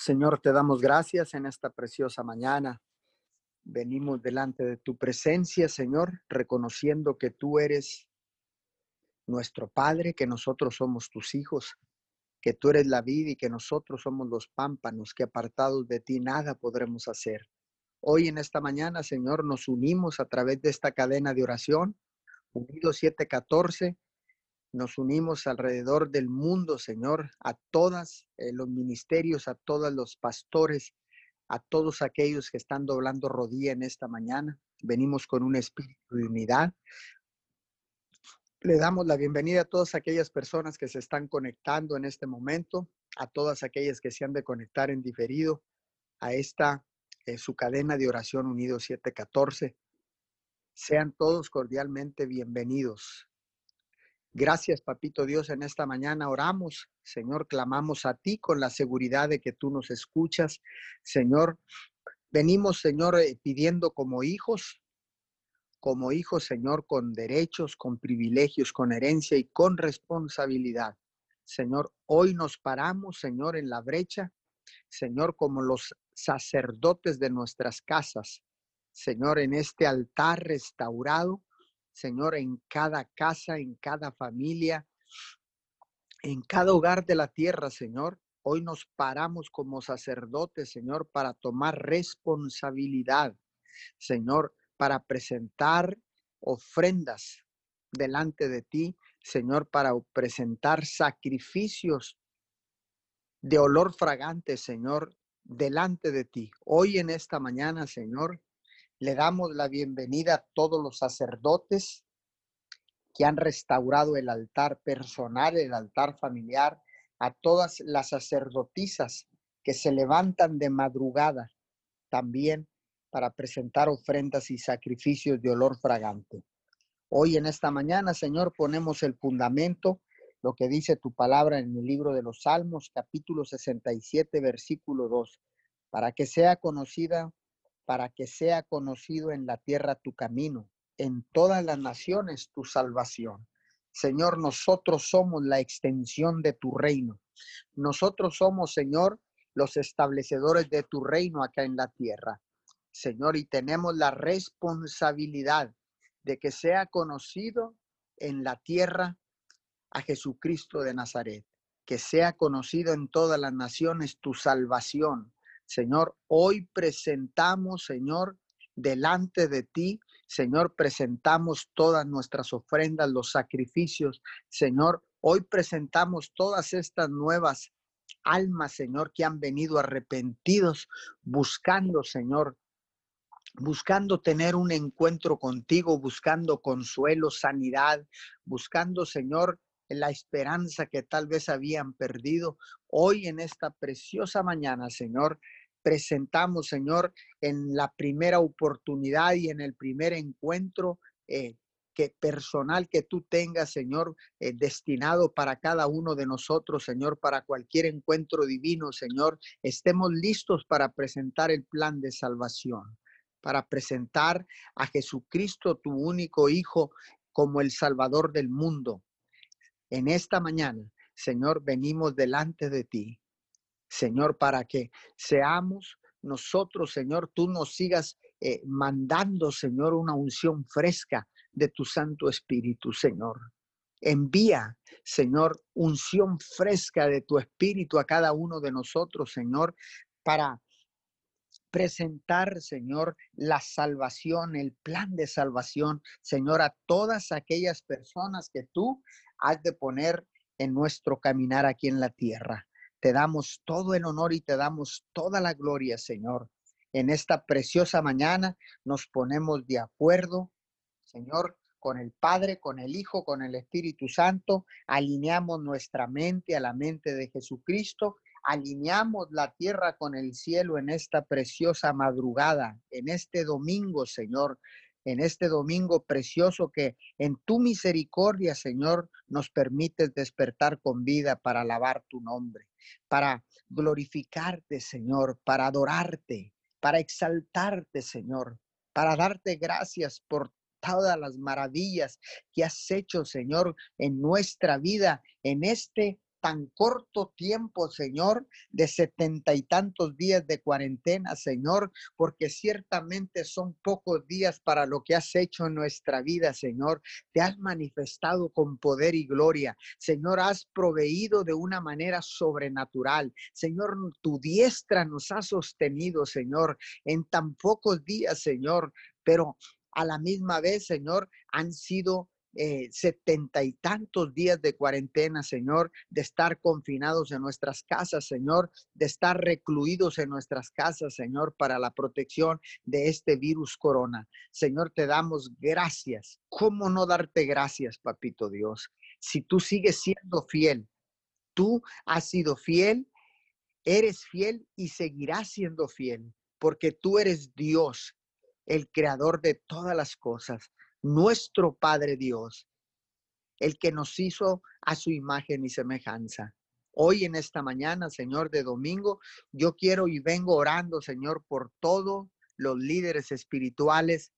Señor, te damos gracias en esta preciosa mañana. Venimos delante de tu presencia, Señor, reconociendo que tú eres nuestro Padre, que nosotros somos tus hijos, que tú eres la vida y que nosotros somos los pámpanos, que apartados de ti nada podremos hacer. Hoy en esta mañana, Señor, nos unimos a través de esta cadena de oración, Unidos 714, nos unimos alrededor del mundo, Señor, a todas eh, los ministerios, a todos los pastores, a todos aquellos que están doblando rodilla en esta mañana. Venimos con un espíritu de unidad. Le damos la bienvenida a todas aquellas personas que se están conectando en este momento, a todas aquellas que se han de conectar en diferido a esta eh, su cadena de oración unido 714. Sean todos cordialmente bienvenidos. Gracias, Papito Dios, en esta mañana oramos. Señor, clamamos a ti con la seguridad de que tú nos escuchas. Señor, venimos, Señor, eh, pidiendo como hijos, como hijos, Señor, con derechos, con privilegios, con herencia y con responsabilidad. Señor, hoy nos paramos, Señor, en la brecha, Señor, como los sacerdotes de nuestras casas, Señor, en este altar restaurado, Señor, en cada casa, en cada familia, en cada hogar de la tierra, Señor. Hoy nos paramos como sacerdotes, Señor, para tomar responsabilidad, Señor, para presentar ofrendas delante de ti, Señor, para presentar sacrificios de olor fragante, Señor, delante de ti. Hoy en esta mañana, Señor, le damos la bienvenida a todos los sacerdotes que han restaurado el altar personal, el altar familiar, a todas las sacerdotisas que se levantan de madrugada también para presentar ofrendas y sacrificios de olor fragante. Hoy en esta mañana, Señor, ponemos el fundamento, lo que dice tu palabra en el libro de los Salmos, capítulo 67, versículo 2, para que sea conocida para que sea conocido en la tierra tu camino, en todas las naciones tu salvación. Señor, nosotros somos la extensión de tu reino. Nosotros somos, Señor, los establecedores de tu reino acá en la tierra. Señor, y tenemos la responsabilidad de que sea conocido en la tierra a Jesucristo de Nazaret, que sea conocido en todas las naciones tu salvación, Señor, hoy presentamos, Señor, delante de ti, Señor, presentamos todas nuestras ofrendas, los sacrificios. Señor, hoy presentamos todas estas nuevas almas, Señor, que han venido arrepentidos, buscando, Señor, buscando tener un encuentro contigo, buscando consuelo, sanidad, buscando, Señor, la esperanza que tal vez habían perdido. Hoy en esta preciosa mañana, Señor, presentamos, Señor, en la primera oportunidad y en el primer encuentro eh, que personal que tú tengas, Señor, eh, destinado para cada uno de nosotros, Señor, para cualquier encuentro divino, Señor, estemos listos para presentar el plan de salvación, para presentar a Jesucristo, tu único Hijo, como el Salvador del mundo. En esta mañana, Señor, venimos delante de ti Señor, para que seamos nosotros, Señor, tú nos sigas eh, mandando, Señor, una unción fresca de tu Santo Espíritu, Señor. Envía, Señor, unción fresca de tu Espíritu a cada uno de nosotros, Señor, para presentar, Señor, la salvación, el plan de salvación, Señor, a todas aquellas personas que tú has de poner en nuestro caminar aquí en la tierra. Te damos todo el honor y te damos toda la gloria, Señor. En esta preciosa mañana nos ponemos de acuerdo, Señor, con el Padre, con el Hijo, con el Espíritu Santo. Alineamos nuestra mente a la mente de Jesucristo. Alineamos la tierra con el cielo en esta preciosa madrugada, en este domingo, Señor en este domingo precioso que en tu misericordia, Señor, nos permites despertar con vida para alabar tu nombre, para glorificarte, Señor, para adorarte, para exaltarte, Señor, para darte gracias por todas las maravillas que has hecho, Señor, en nuestra vida, en este tan corto tiempo, Señor, de setenta y tantos días de cuarentena, Señor, porque ciertamente son pocos días para lo que has hecho en nuestra vida, Señor. Te has manifestado con poder y gloria. Señor, has proveído de una manera sobrenatural. Señor, tu diestra nos ha sostenido, Señor, en tan pocos días, Señor, pero a la misma vez, Señor, han sido eh, setenta y tantos días de cuarentena, Señor, de estar confinados en nuestras casas, Señor, de estar recluidos en nuestras casas, Señor, para la protección de este virus corona. Señor, te damos gracias. ¿Cómo no darte gracias, papito Dios? Si tú sigues siendo fiel, tú has sido fiel, eres fiel y seguirás siendo fiel, porque tú eres Dios, el creador de todas las cosas nuestro Padre Dios, el que nos hizo a su imagen y semejanza. Hoy en esta mañana, Señor, de domingo, yo quiero y vengo orando, Señor, por todos los líderes espirituales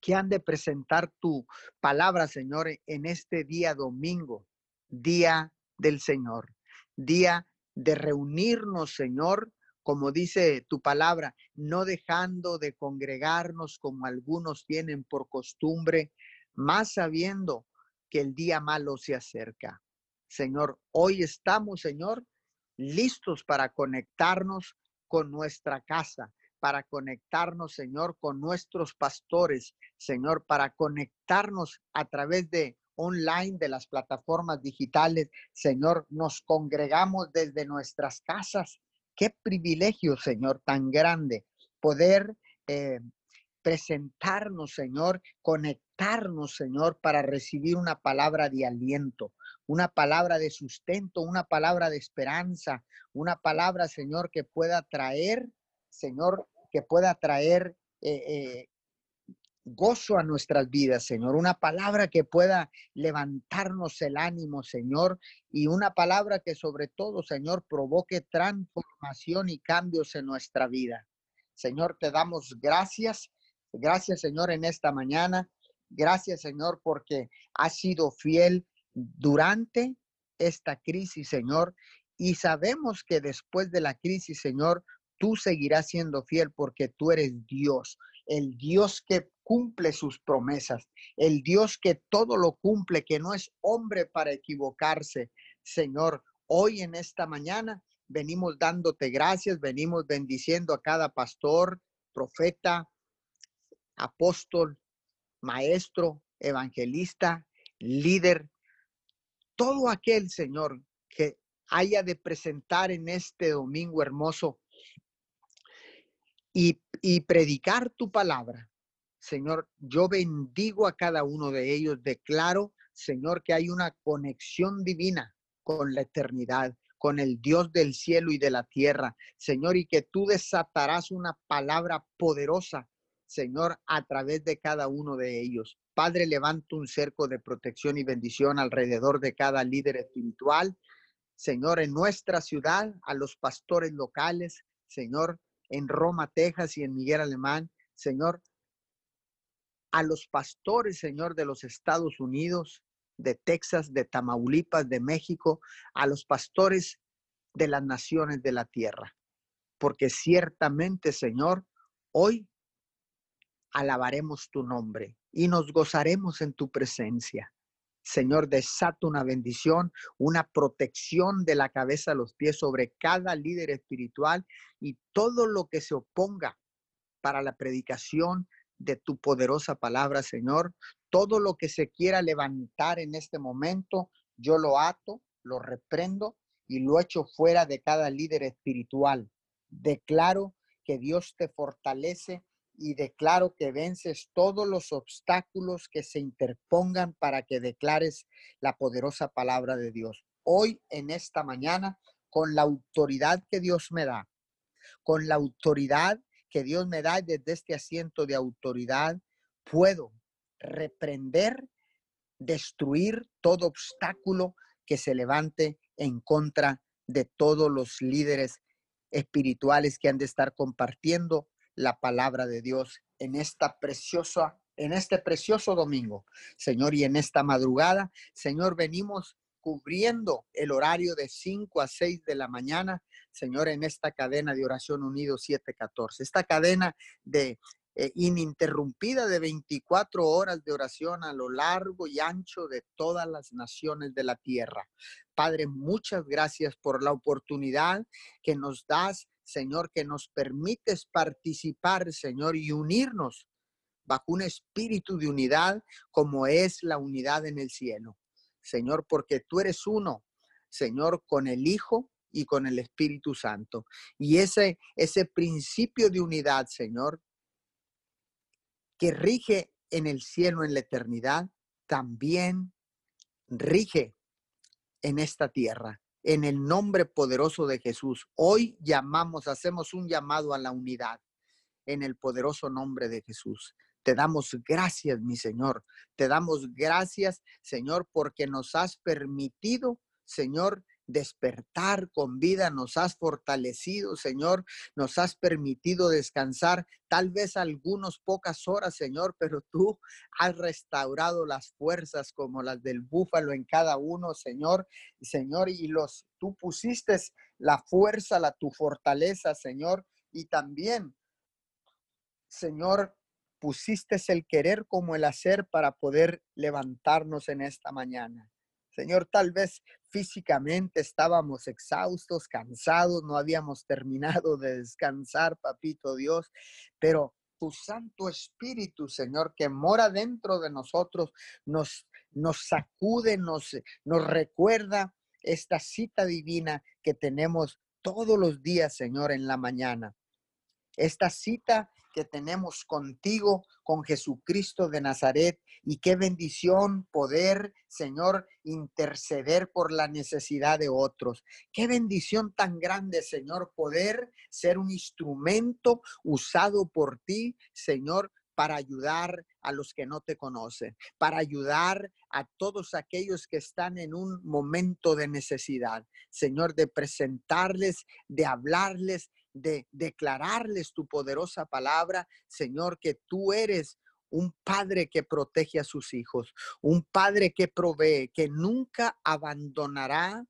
que han de presentar tu palabra, Señor, en este día domingo, día del Señor, día de reunirnos, Señor, como dice tu palabra, no dejando de congregarnos como algunos tienen por costumbre, más sabiendo que el día malo se acerca. Señor, hoy estamos, Señor, listos para conectarnos con nuestra casa, para conectarnos, Señor, con nuestros pastores, Señor, para conectarnos a través de online, de las plataformas digitales. Señor, nos congregamos desde nuestras casas, Qué privilegio, Señor, tan grande poder eh, presentarnos, Señor, conectarnos, Señor, para recibir una palabra de aliento, una palabra de sustento, una palabra de esperanza, una palabra, Señor, que pueda traer, Señor, que pueda traer eh, eh, gozo a nuestras vidas, Señor. Una palabra que pueda levantarnos el ánimo, Señor. Y una palabra que sobre todo, Señor, provoque transformación y cambios en nuestra vida. Señor, te damos gracias. Gracias, Señor, en esta mañana. Gracias, Señor, porque has sido fiel durante esta crisis, Señor. Y sabemos que después de la crisis, Señor, tú seguirás siendo fiel porque tú eres Dios, el Dios que cumple sus promesas, el Dios que todo lo cumple, que no es hombre para equivocarse. Señor, hoy en esta mañana venimos dándote gracias, venimos bendiciendo a cada pastor, profeta, apóstol, maestro, evangelista, líder, todo aquel, Señor, que haya de presentar en este domingo hermoso y, predicar tu palabra. Señor, yo bendigo a cada uno de ellos, declaro, Señor, que hay una conexión divina con la eternidad, con el Dios del cielo y de la tierra, Señor, y que tú desatarás una palabra poderosa, Señor, a través de cada uno de ellos. Padre, levanta un cerco de protección y bendición alrededor de cada líder espiritual. Señor, en nuestra ciudad, a los pastores locales, Señor, en Roma, Texas y en Miguel Alemán, Señor, a los pastores, Señor, de los Estados Unidos, de Texas, de Tamaulipas, de México, a los pastores de las naciones de la tierra. Porque ciertamente, Señor, hoy alabaremos tu nombre y nos gozaremos en tu presencia. Señor, desata una bendición, una protección de la cabeza a los pies sobre cada líder espiritual y todo lo que se oponga para la predicación de tu poderosa palabra, Señor. Todo lo que se quiera levantar en este momento, yo lo ato, lo reprendo y lo echo fuera de cada líder espiritual. Declaro que Dios te fortalece y declaro que vences todos los obstáculos que se interpongan para que declares la poderosa palabra de Dios. Hoy, en esta mañana, con la autoridad que Dios me da, con la autoridad que Dios me da desde este asiento de autoridad, puedo reprender, destruir todo obstáculo que se levante en contra de todos los líderes espirituales que han de estar compartiendo la palabra de Dios en esta preciosa en este precioso domingo, Señor, y en esta madrugada, Señor, venimos cubriendo el horario de 5 a 6 de la mañana, Señor, en esta cadena de oración unido 714. Esta cadena de eh, ininterrumpida de 24 horas de oración a lo largo y ancho de todas las naciones de la tierra. Padre, muchas gracias por la oportunidad que nos das, Señor, que nos permites participar, Señor, y unirnos bajo un espíritu de unidad como es la unidad en el cielo. Señor, porque tú eres uno, Señor, con el Hijo y con el Espíritu Santo. Y ese, ese principio de unidad, Señor, que rige en el cielo, en la eternidad, también rige en esta tierra. En el nombre poderoso de Jesús, hoy llamamos, hacemos un llamado a la unidad en el poderoso nombre de Jesús. Te damos gracias, mi Señor. Te damos gracias, Señor, porque nos has permitido, Señor, despertar con vida, nos has fortalecido, Señor, nos has permitido descansar, tal vez algunas pocas horas, Señor, pero tú has restaurado las fuerzas como las del búfalo en cada uno, Señor, Señor, y los tú pusiste la fuerza, la tu fortaleza, Señor, y también, Señor, pusiste el querer como el hacer para poder levantarnos en esta mañana. Señor, tal vez físicamente estábamos exhaustos, cansados, no habíamos terminado de descansar, papito Dios, pero tu Santo Espíritu, Señor, que mora dentro de nosotros, nos, sacude, nos, nos recuerda esta cita divina que tenemos todos los días, Señor, en la mañana. Esta cita que tenemos contigo, con Jesucristo de Nazaret. Y qué bendición poder, Señor, interceder por la necesidad de otros. Qué bendición tan grande, Señor, poder ser un instrumento usado por ti, Señor, para ayudar a los que no te conocen, para ayudar a todos aquellos que están en un momento de necesidad. Señor, de presentarles, de hablarles, de declararles tu poderosa palabra, Señor, que tú eres un padre que protege a sus hijos, un padre que provee, que nunca abandonará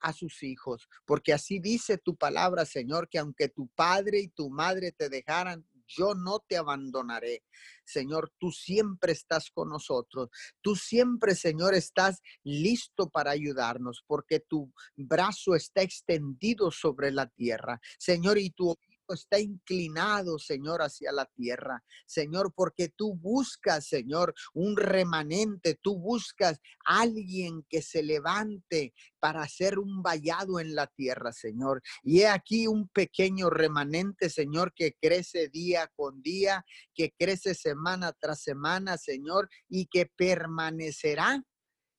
a sus hijos, porque así dice tu palabra, Señor, que aunque tu padre y tu madre te dejaran, yo no te abandonaré. Señor, tú siempre estás con nosotros. Tú siempre, Señor, estás listo para ayudarnos porque tu brazo está extendido sobre la tierra. Señor, y tu está inclinado, Señor, hacia la tierra. Señor, porque tú buscas, Señor, un remanente, tú buscas alguien que se levante para hacer un vallado en la tierra, Señor. Y he aquí un pequeño remanente, Señor, que crece día con día, que crece semana tras semana, Señor, y que permanecerá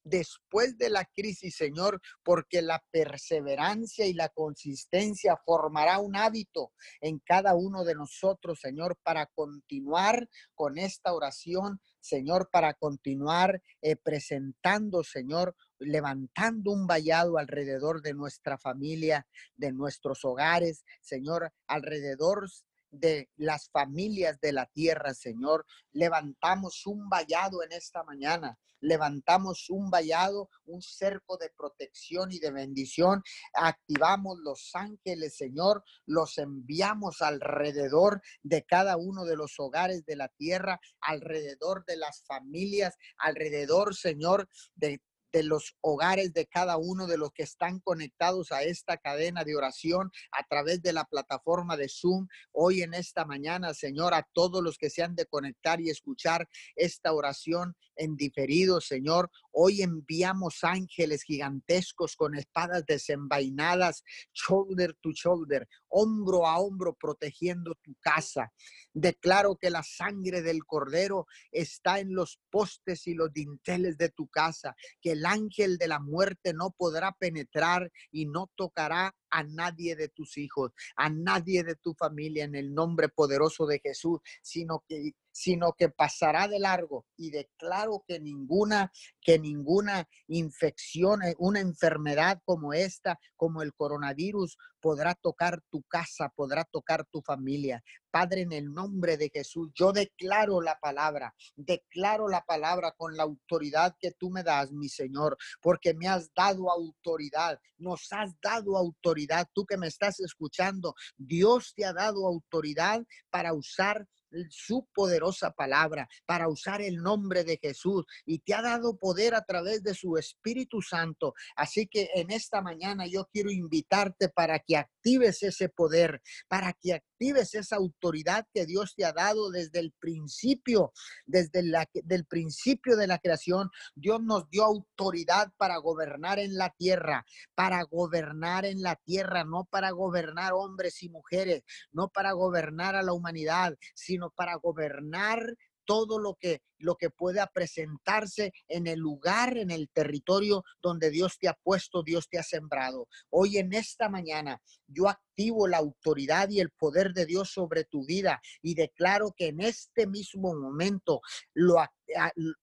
después de la crisis, Señor, porque la perseverancia y la consistencia formará un hábito en cada uno de nosotros, Señor, para continuar con esta oración, Señor, para continuar eh, presentando, Señor, levantando un vallado alrededor de nuestra familia, de nuestros hogares, Señor, alrededor de las familias de la tierra, Señor. Levantamos un vallado en esta mañana. Levantamos un vallado, un cerco de protección y de bendición. Activamos los ángeles, Señor. Los enviamos alrededor de cada uno de los hogares de la tierra, alrededor de las familias, alrededor, Señor, de de los hogares de cada uno de los que están conectados a esta cadena de oración a través de la plataforma de Zoom. Hoy en esta mañana, Señor, a todos los que se han de conectar y escuchar esta oración en diferido, Señor. Hoy enviamos ángeles gigantescos con espadas desenvainadas, shoulder to shoulder, hombro a hombro, protegiendo tu casa. Declaro que la sangre del cordero está en los postes y los dinteles de tu casa, que el ángel de la muerte no podrá penetrar y no tocará a nadie de tus hijos, a nadie de tu familia en el nombre poderoso de Jesús, sino que sino que pasará de largo. Y declaro que ninguna, que ninguna infección, eh, una enfermedad como esta, como el coronavirus, podrá tocar tu casa, podrá tocar tu familia. Padre, en el nombre de Jesús, yo declaro la palabra, declaro la palabra con la autoridad que tú me das, mi Señor, porque me has dado autoridad, nos has dado autoridad, tú que me estás escuchando, Dios te ha dado autoridad para usar su poderosa palabra, para usar el nombre de Jesús y te ha dado poder a través de su Espíritu Santo. Así que en esta mañana yo quiero invitarte para que actives ese poder, para que actives esa autoridad que Dios te ha dado desde el principio, desde la, del principio de la creación. Dios nos dio autoridad para gobernar en la tierra, para gobernar en la tierra, no para gobernar hombres y mujeres, no para gobernar a la humanidad, sino para gobernar todo lo que, lo que pueda presentarse en el lugar, en el territorio donde Dios te ha puesto, Dios te ha sembrado. Hoy en esta mañana yo activo la autoridad y el poder de Dios sobre tu vida y declaro que en este mismo momento, lo,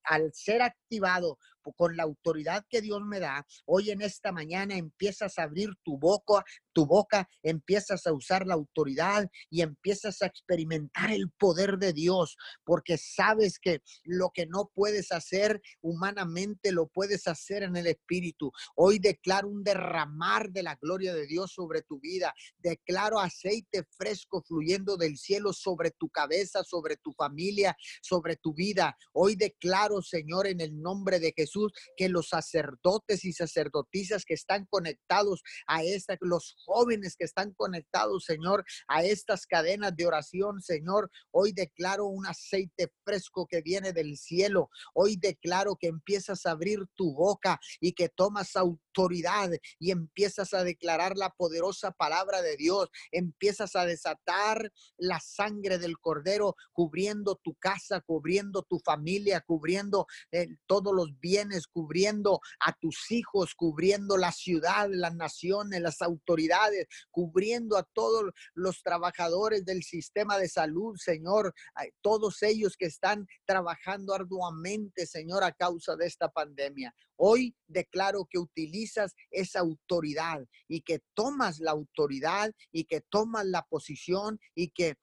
al ser activado con la autoridad que Dios me da, hoy en esta mañana empiezas a abrir tu boca, tu boca, empiezas a usar la autoridad y empiezas a experimentar el poder de Dios, porque sabes que lo que no puedes hacer humanamente lo puedes hacer en el Espíritu. Hoy declaro un derramar de la gloria de Dios sobre tu vida. Declaro aceite fresco fluyendo del cielo sobre tu cabeza, sobre tu familia, sobre tu vida. Hoy declaro, Señor, en el nombre de Jesús que los sacerdotes y sacerdotisas que están conectados a esta, los jóvenes que están conectados, Señor, a estas cadenas de oración, Señor, hoy declaro un aceite fresco que viene del cielo. Hoy declaro que empiezas a abrir tu boca y que tomas autoridad y empiezas a declarar la poderosa palabra de Dios. Empiezas a desatar la sangre del cordero cubriendo tu casa, cubriendo tu familia, cubriendo eh, todos los bienes cubriendo a tus hijos, cubriendo la ciudad, las naciones, las autoridades, cubriendo a todos los trabajadores del sistema de salud, Señor, todos ellos que están trabajando arduamente, Señor, a causa de esta pandemia. Hoy declaro que utilizas esa autoridad y que tomas la autoridad y que tomas la posición y que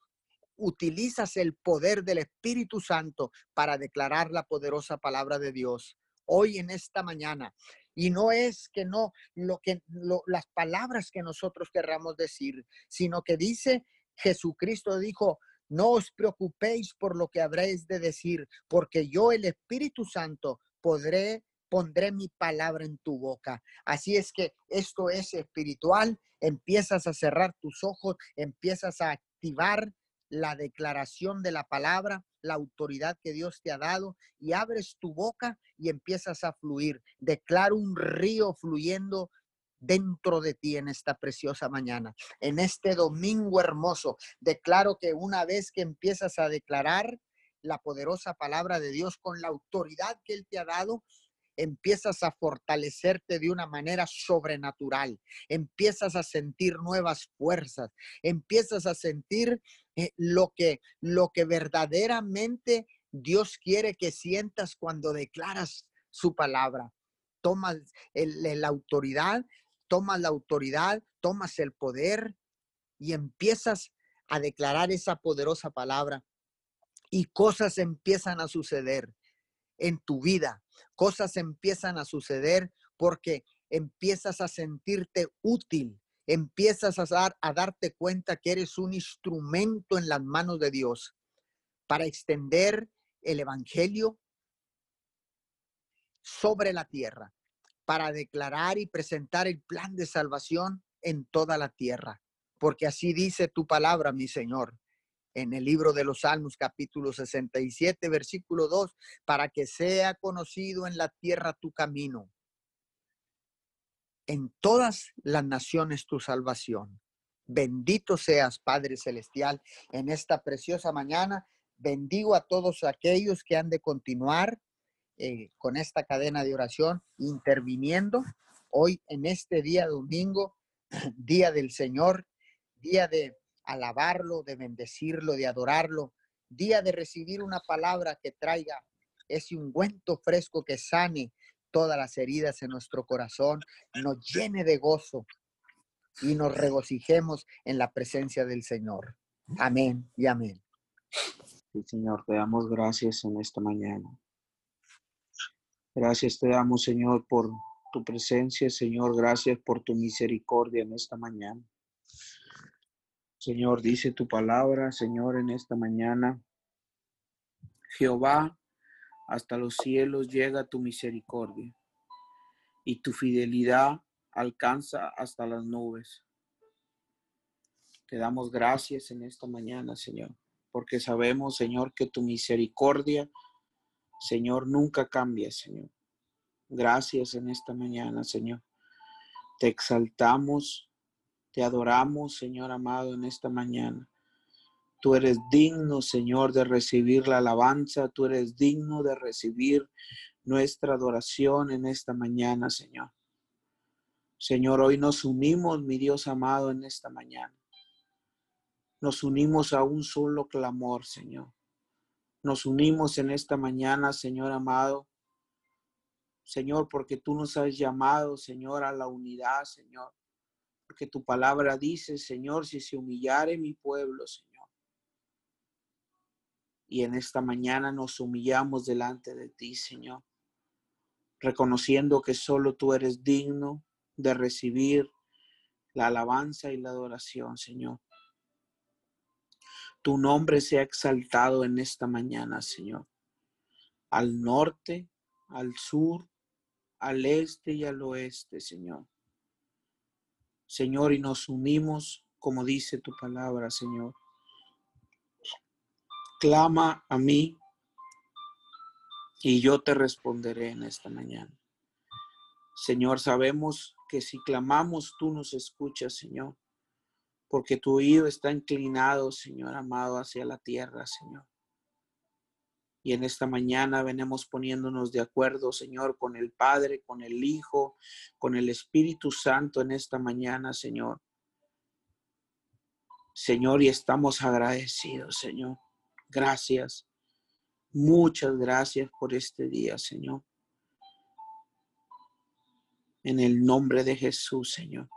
utilizas el poder del Espíritu Santo para declarar la poderosa palabra de Dios hoy en esta mañana. Y no es que no, lo que, las palabras que nosotros querramos decir, sino que dice Jesucristo dijo, no os preocupéis por lo que habréis de decir, porque yo, el Espíritu Santo, podré, pondré mi palabra en tu boca. Así es que esto es espiritual, empiezas a cerrar tus ojos, empiezas a activar la declaración de la palabra, la autoridad que Dios te ha dado y abres tu boca y empiezas a fluir. Declaro un río fluyendo dentro de ti en esta preciosa mañana, en este domingo hermoso. Declaro que una vez que empiezas a declarar la poderosa palabra de Dios con la autoridad que Él te ha dado, empiezas a fortalecerte de una manera sobrenatural, empiezas a sentir nuevas fuerzas, empiezas a sentir eh, lo, que, lo que verdaderamente Dios quiere que sientas cuando declaras su palabra. Tomas la autoridad, tomas la autoridad, tomas el poder y empiezas a declarar esa poderosa palabra y cosas empiezan a suceder en tu vida. Cosas empiezan a suceder porque empiezas a sentirte útil, empiezas a, dar, a darte cuenta que eres un instrumento en las manos de Dios para extender el Evangelio sobre la tierra, para declarar y presentar el plan de salvación en toda la tierra. Porque así dice tu palabra, mi Señor en el libro de los Salmos capítulo 67, versículo 2, para que sea conocido en la tierra tu camino, en todas las naciones tu salvación. Bendito seas, Padre Celestial, en esta preciosa mañana. Bendigo a todos aquellos que han de continuar eh, con esta cadena de oración, interviniendo hoy en este día domingo, día del Señor, día de alabarlo, de bendecirlo, de adorarlo día de recibir una palabra que traiga ese ungüento fresco que sane todas las heridas en nuestro corazón, nos llene de gozo y nos regocijemos en la presencia del Señor. Amén y amén. Sí, Señor, te damos gracias en esta mañana. Gracias te damos, Señor, por tu presencia, Señor. Gracias por tu misericordia en esta mañana. Señor, dice tu palabra, Señor, en esta mañana. Jehová, hasta los cielos llega tu misericordia y tu fidelidad alcanza hasta las nubes. Te damos gracias en esta mañana, Señor, porque sabemos, Señor, que tu misericordia, Señor, nunca cambia, Señor. Gracias en esta mañana, Señor. Te exaltamos, te adoramos, Señor amado, en esta mañana. Tú eres digno, Señor, de recibir la alabanza. Tú eres digno de recibir nuestra adoración en esta mañana, Señor. Señor, hoy nos unimos, mi Dios amado, en esta mañana. Nos unimos a un solo clamor, Señor. Nos unimos en esta mañana, Señor amado. Señor, porque tú nos has llamado, Señor, a la unidad, Señor. Porque tu palabra dice, Señor, si se humillare mi pueblo, Señor y en esta mañana nos humillamos delante de ti, Señor, reconociendo que solo tú eres digno de recibir la alabanza y la adoración, Señor. Tu nombre sea exaltado en esta mañana, Señor. Al norte, al sur, al este y al oeste, Señor. Señor, y nos unimos, como dice tu palabra, Señor clama a mí y yo te responderé en esta mañana. Señor, sabemos que si clamamos, tú nos escuchas, Señor, porque tu oído está inclinado, Señor amado, hacia la tierra, Señor. Y en esta mañana venimos poniéndonos de acuerdo, Señor, con el Padre, con el Hijo, con el Espíritu Santo en esta mañana, Señor. Señor, y estamos agradecidos, Señor. Gracias. Muchas gracias por este día, Señor. En el nombre de Jesús, Señor.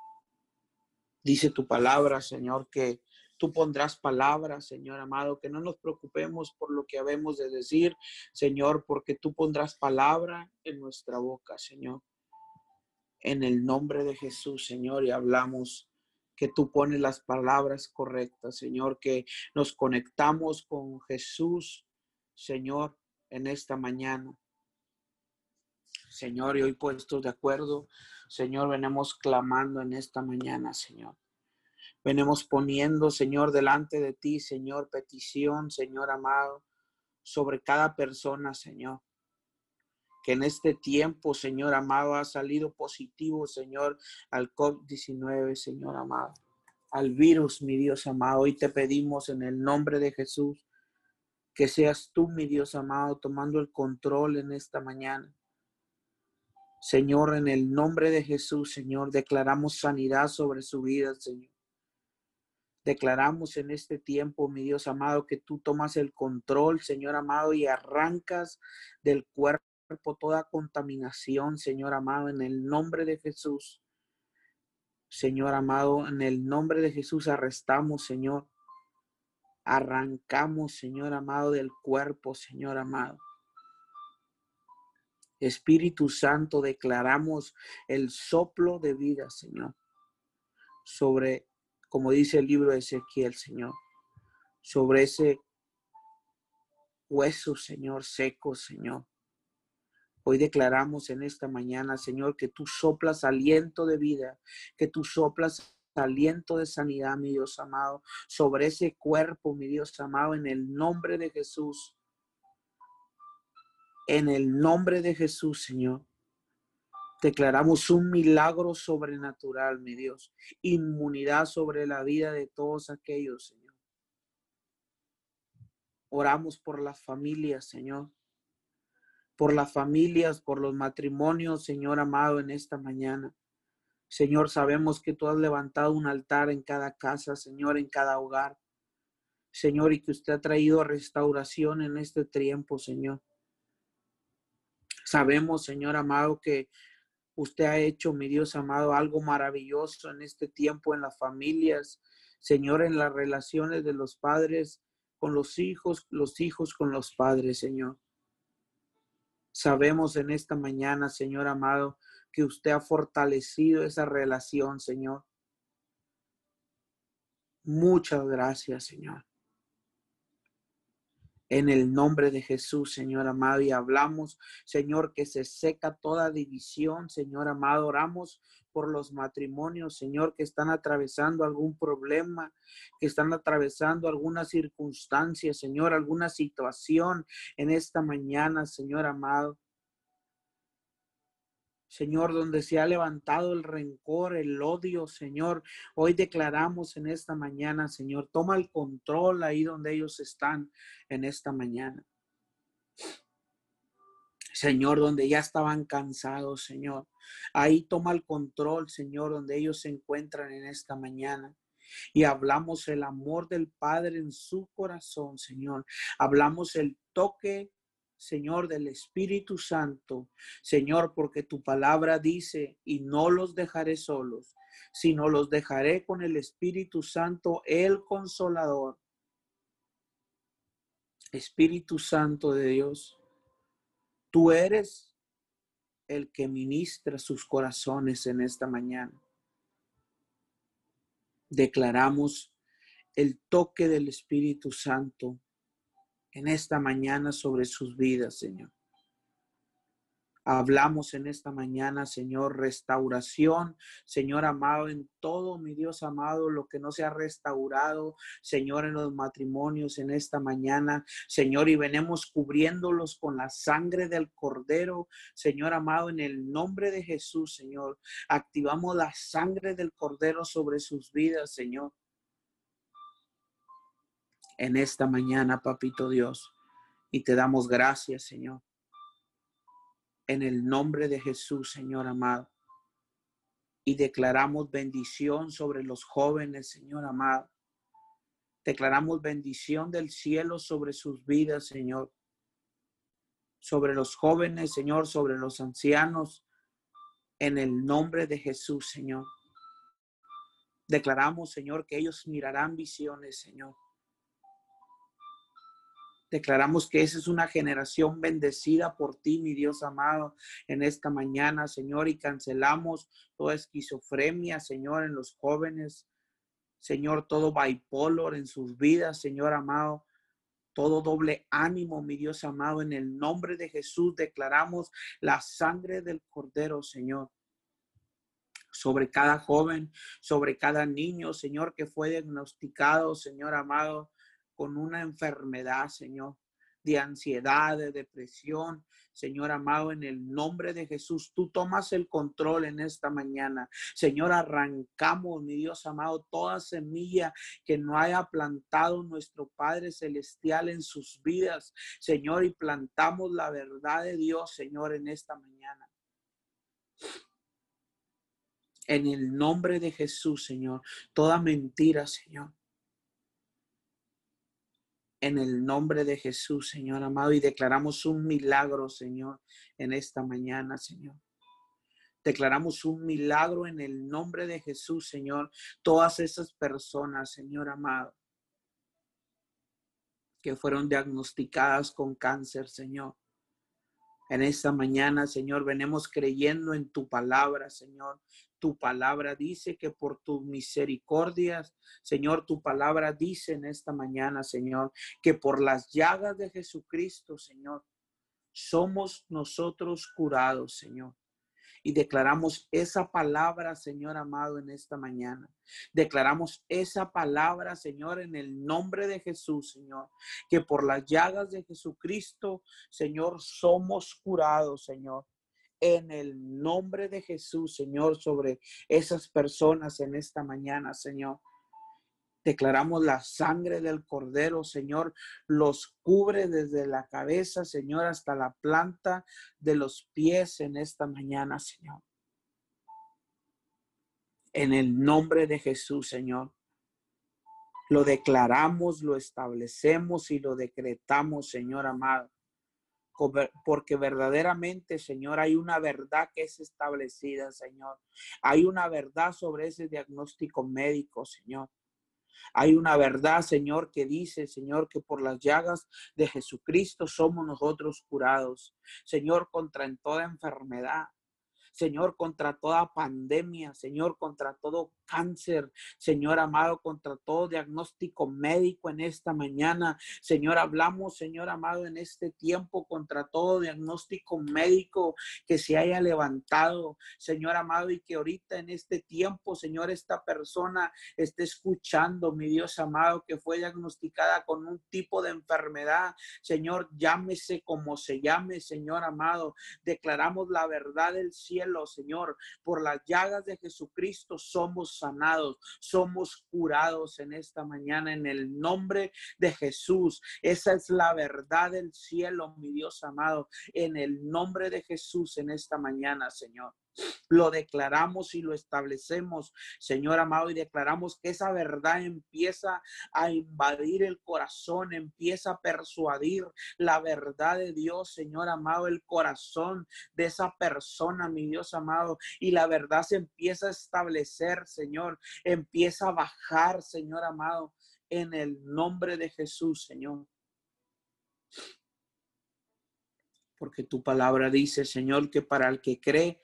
Dice tu palabra, Señor, que tú pondrás palabras, Señor amado, que no nos preocupemos por lo que habemos de decir, Señor, porque tú pondrás palabra en nuestra boca, Señor. En el nombre de Jesús, Señor, y hablamos que tú pones las palabras correctas, Señor, que nos conectamos con Jesús, Señor, en esta mañana. Señor, y hoy puestos de acuerdo, Señor, venimos clamando en esta mañana, Señor. Venimos poniendo, Señor, delante de ti, Señor, petición, Señor amado, sobre cada persona, Señor que en este tiempo, Señor amado, ha salido positivo, Señor, al COVID-19, Señor amado, al virus, mi Dios amado. Hoy te pedimos en el nombre de Jesús que seas tú, mi Dios amado, tomando el control en esta mañana. Señor, en el nombre de Jesús, Señor, declaramos sanidad sobre su vida, Señor. Declaramos en este tiempo, mi Dios amado, que tú tomas el control, Señor amado, y arrancas del cuerpo toda contaminación, Señor amado, en el nombre de Jesús. Señor amado, en el nombre de Jesús arrestamos, Señor. Arrancamos, Señor amado, del cuerpo, Señor amado. Espíritu Santo, declaramos el soplo de vida, Señor, sobre, como dice el libro de Ezequiel, Señor, sobre ese hueso, Señor, seco, Señor. Hoy declaramos en esta mañana, Señor, que tú soplas aliento de vida, que tú soplas aliento de sanidad, mi Dios amado, sobre ese cuerpo, mi Dios amado, en el nombre de Jesús. En el nombre de Jesús, Señor. Declaramos un milagro sobrenatural, mi Dios. Inmunidad sobre la vida de todos aquellos, Señor. Oramos por las familias, Señor por las familias, por los matrimonios, Señor amado, en esta mañana. Señor, sabemos que tú has levantado un altar en cada casa, Señor, en cada hogar. Señor, y que usted ha traído restauración en este tiempo, Señor. Sabemos, Señor amado, que usted ha hecho, mi Dios amado, algo maravilloso en este tiempo en las familias, Señor, en las relaciones de los padres con los hijos, los hijos con los padres, Señor. Sabemos en esta mañana, Señor amado, que usted ha fortalecido esa relación, Señor. Muchas gracias, Señor en el nombre de Jesús, Señor amado, y hablamos, Señor, que se seca toda división, Señor amado, oramos por los matrimonios, Señor, que están atravesando algún problema, que están atravesando alguna circunstancia, Señor, alguna situación en esta mañana, Señor amado. Señor, donde se ha levantado el rencor, el odio, Señor. Hoy declaramos en esta mañana, Señor, toma el control ahí donde ellos están en esta mañana. Señor, donde ya estaban cansados, Señor. Ahí toma el control, Señor, donde ellos se encuentran en esta mañana. Y hablamos el amor del Padre en su corazón, Señor. Hablamos el toque Señor, del Espíritu Santo, Señor, porque tu palabra dice, y no los dejaré solos, sino los dejaré con el Espíritu Santo, el consolador. Espíritu Santo de Dios, tú eres el que ministra sus corazones en esta mañana. Declaramos el toque del Espíritu Santo en esta mañana sobre sus vidas, Señor. Hablamos en esta mañana, Señor, restauración, Señor amado, en todo, mi Dios amado, lo que no se ha restaurado, Señor, en los matrimonios en esta mañana, Señor, y venemos cubriéndolos con la sangre del Cordero, Señor amado, en el nombre de Jesús, Señor. Activamos la sangre del Cordero sobre sus vidas, Señor en esta mañana, papito Dios. Y te damos gracias, Señor. En el nombre de Jesús, Señor amado. Y declaramos bendición sobre los jóvenes, Señor amado. Declaramos bendición del cielo sobre sus vidas, Señor. Sobre los jóvenes, Señor, sobre los ancianos. En el nombre de Jesús, Señor. Declaramos, Señor, que ellos mirarán visiones, Señor Declaramos que esa es una generación bendecida por ti, mi Dios amado, en esta mañana, Señor, y cancelamos toda esquizofrenia, Señor, en los jóvenes, Señor, todo bipolar en sus vidas, Señor amado. Todo doble ánimo, mi Dios amado, en el nombre de Jesús declaramos la sangre del Cordero, Señor sobre cada joven, sobre cada niño, Señor, que fue diagnosticado, Señor amado, con una enfermedad, Señor, de ansiedad, de depresión. Señor amado, en el nombre de Jesús, tú tomas el control en esta mañana. Señor, arrancamos, mi Dios amado, toda semilla que no haya plantado nuestro Padre Celestial en sus vidas. Señor, y plantamos la verdad de Dios, Señor, en esta mañana. En el nombre de Jesús, Señor, toda mentira, Señor en el nombre de Jesús, Señor amado, y declaramos un milagro, Señor, en esta mañana, Señor. Declaramos un milagro en el nombre de Jesús, Señor. Todas esas personas, Señor amado, que fueron diagnosticadas con cáncer, Señor. En esta mañana, Señor, venimos creyendo en tu palabra, Señor. Tu palabra dice que por tus misericordias, Señor, tu palabra dice en esta mañana, Señor, que por las llagas de Jesucristo, Señor, somos nosotros curados, Señor. Y declaramos esa palabra, Señor amado, en esta mañana. Declaramos esa palabra, Señor, en el nombre de Jesús, Señor. Que por las llagas de Jesucristo, Señor, somos curados, Señor en el nombre de Jesús, Señor, sobre esas personas en esta mañana, Señor. Declaramos la sangre del cordero, Señor, los cubre desde la cabeza, Señor, hasta la planta de los pies en esta mañana, Señor. En el nombre de Jesús, Señor. Lo declaramos, lo establecemos y lo decretamos, Señor amado. Porque verdaderamente, Señor, hay una verdad que es establecida, Señor. Hay una verdad sobre ese diagnóstico médico, Señor. Hay una verdad, Señor, que dice, Señor, que por las llagas de Jesucristo somos nosotros curados. Señor, contra en toda enfermedad, Señor, contra toda pandemia, Señor, contra todo cáncer, Señor amado, contra todo diagnóstico médico en esta mañana. Señor, hablamos, Señor amado, en este tiempo contra todo diagnóstico médico que se haya levantado, Señor amado, y que ahorita en este tiempo, Señor, esta persona esté escuchando, mi Dios amado, que fue diagnosticada con un tipo de enfermedad. Señor, llámese como se llame, Señor amado. Declaramos la verdad del cielo, Señor. Por las llagas de Jesucristo somos sanados, somos curados en esta mañana en el nombre de Jesús. Esa es la verdad del cielo, mi Dios amado, en el nombre de Jesús en esta mañana, Señor. Lo declaramos y lo establecemos, Señor amado, y declaramos que esa verdad empieza a invadir el corazón, empieza a persuadir la verdad de Dios, Señor amado, el corazón de esa persona, mi Dios amado, y la verdad se empieza a establecer, Señor, empieza a bajar, Señor amado, en el nombre de Jesús, Señor. Porque tu palabra dice, Señor, que para el que cree,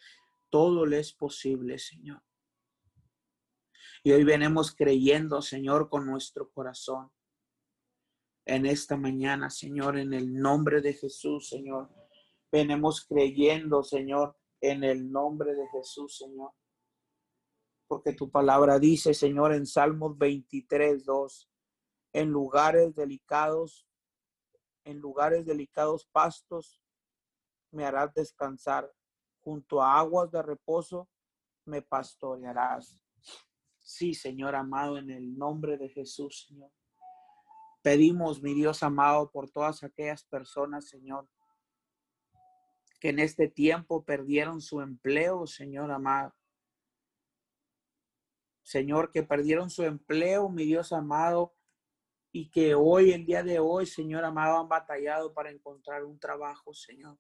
todo le es posible, Señor. Y hoy venimos creyendo, Señor, con nuestro corazón. En esta mañana, Señor, en el nombre de Jesús, Señor. Venimos creyendo, Señor, en el nombre de Jesús, Señor. Porque tu palabra dice, Señor, en Salmos 23, 2, en lugares delicados, en lugares delicados pastos, me harás descansar junto a aguas de reposo me pastorearás. Sí, Señor amado, en el nombre de Jesús, Señor. Pedimos, mi Dios amado, por todas aquellas personas, Señor, que en este tiempo perdieron su empleo, Señor amado. Señor, que perdieron su empleo, mi Dios amado, y que hoy, el día de hoy, Señor amado, han batallado para encontrar un trabajo, Señor.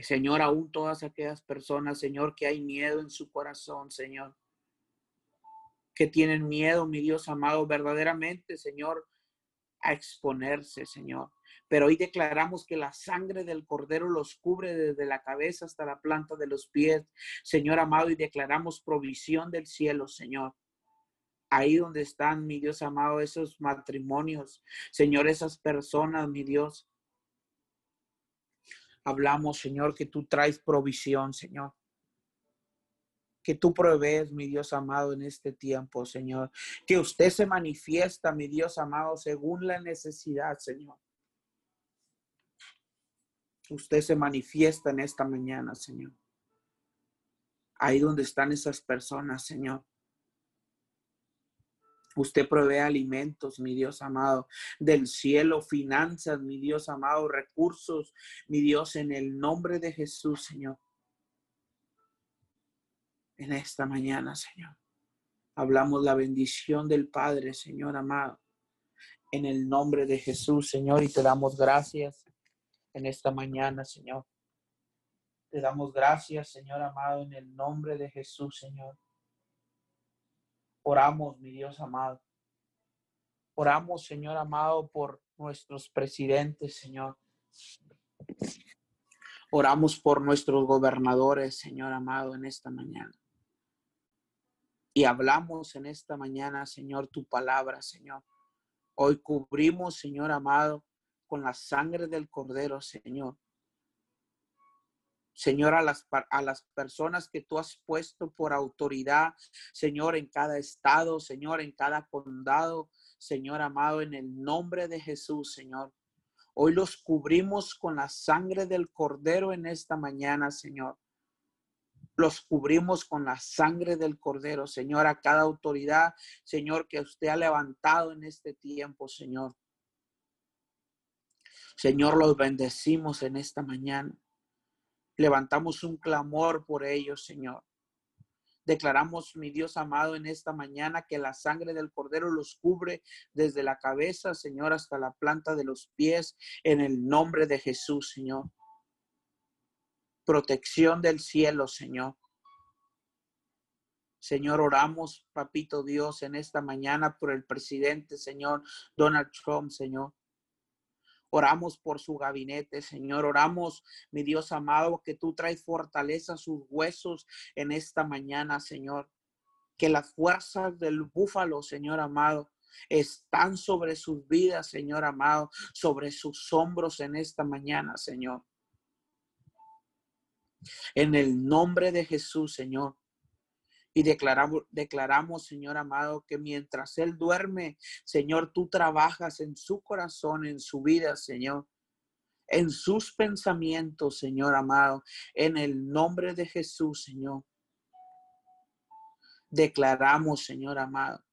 Señor, aún todas aquellas personas, Señor, que hay miedo en su corazón, Señor, que tienen miedo, mi Dios amado, verdaderamente, Señor, a exponerse, Señor. Pero hoy declaramos que la sangre del Cordero los cubre desde la cabeza hasta la planta de los pies, Señor amado, y declaramos provisión del cielo, Señor. Ahí donde están, mi Dios amado, esos matrimonios, Señor, esas personas, mi Dios, Hablamos, Señor, que tú traes provisión, Señor. Que tú provees, mi Dios amado, en este tiempo, Señor. Que usted se manifiesta, mi Dios amado, según la necesidad, Señor. Usted se manifiesta en esta mañana, Señor. Ahí donde están esas personas, Señor. Usted provee alimentos, mi Dios amado, del cielo, finanzas, mi Dios amado, recursos, mi Dios, en el nombre de Jesús, Señor. En esta mañana, Señor, hablamos la bendición del Padre, Señor amado, en el nombre de Jesús, Señor, y te damos gracias en esta mañana, Señor. Te damos gracias, Señor amado, en el nombre de Jesús, Señor. Oramos, mi Dios amado. Oramos, Señor amado, por nuestros presidentes, Señor. Oramos por nuestros gobernadores, Señor amado, en esta mañana. Y hablamos en esta mañana, Señor, tu palabra, Señor. Hoy cubrimos, Señor amado, con la sangre del Cordero, Señor. Señor, a las, a las personas que tú has puesto por autoridad, Señor, en cada estado, Señor, en cada condado, Señor amado, en el nombre de Jesús, Señor. Hoy los cubrimos con la sangre del Cordero en esta mañana, Señor. Los cubrimos con la sangre del Cordero, Señor, a cada autoridad, Señor, que usted ha levantado en este tiempo, Señor. Señor, los bendecimos en esta mañana. Levantamos un clamor por ellos, Señor. Declaramos, mi Dios amado, en esta mañana que la sangre del Cordero los cubre desde la cabeza, Señor, hasta la planta de los pies, en el nombre de Jesús, Señor. Protección del cielo, Señor. Señor, oramos, papito Dios, en esta mañana por el presidente, Señor, Donald Trump, Señor. Oramos por su gabinete, Señor. Oramos, mi Dios amado, que tú traes fortaleza a sus huesos en esta mañana, Señor. Que las fuerzas del búfalo, Señor amado, están sobre sus vidas, Señor amado, sobre sus hombros en esta mañana, Señor. En el nombre de Jesús, Señor. Y declaramos, declaramos, Señor amado, que mientras Él duerme, Señor, tú trabajas en su corazón, en su vida, Señor, en sus pensamientos, Señor amado, en el nombre de Jesús, Señor. Declaramos, Señor amado,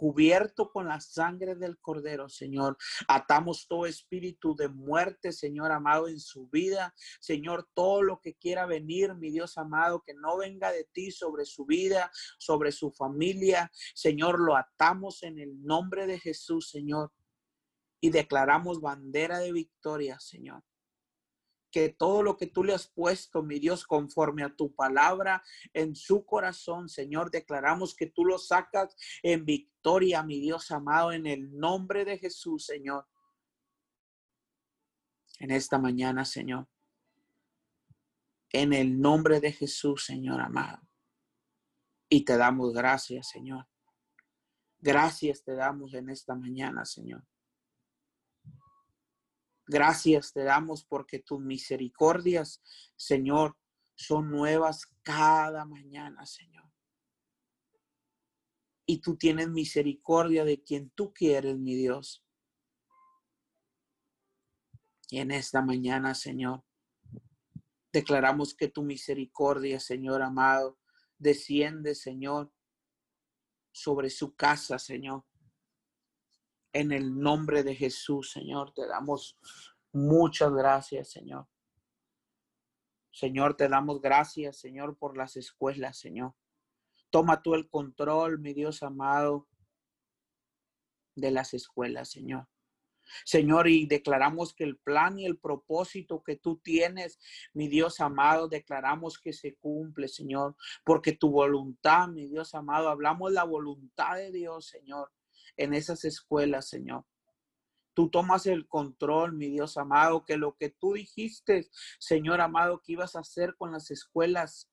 cubierto con la sangre del Cordero, Señor. Atamos todo espíritu de muerte, Señor amado, en su vida. Señor, todo lo que quiera venir, mi Dios amado, que no venga de ti sobre su vida, sobre su familia. Señor, lo atamos en el nombre de Jesús, Señor. Y declaramos bandera de victoria, Señor que todo lo que tú le has puesto, mi Dios, conforme a tu palabra en su corazón, Señor, declaramos que tú lo sacas en victoria, mi Dios amado, en el nombre de Jesús, Señor. En esta mañana, Señor. En el nombre de Jesús, Señor amado. Y te damos gracias, Señor. Gracias te damos en esta mañana, Señor. Gracias te damos porque tus misericordias, Señor, son nuevas cada mañana, Señor. Y tú tienes misericordia de quien tú quieres, mi Dios. Y en esta mañana, Señor, declaramos que tu misericordia, Señor amado, desciende, Señor, sobre su casa, Señor. En el nombre de Jesús, Señor, te damos muchas gracias, Señor. Señor, te damos gracias, Señor, por las escuelas, Señor. Toma tú el control, mi Dios amado, de las escuelas, Señor. Señor, y declaramos que el plan y el propósito que tú tienes, mi Dios amado, declaramos que se cumple, Señor, porque tu voluntad, mi Dios amado, hablamos la voluntad de Dios, Señor en esas escuelas, Señor. Tú tomas el control, mi Dios amado, que lo que tú dijiste, Señor amado, que ibas a hacer con las escuelas,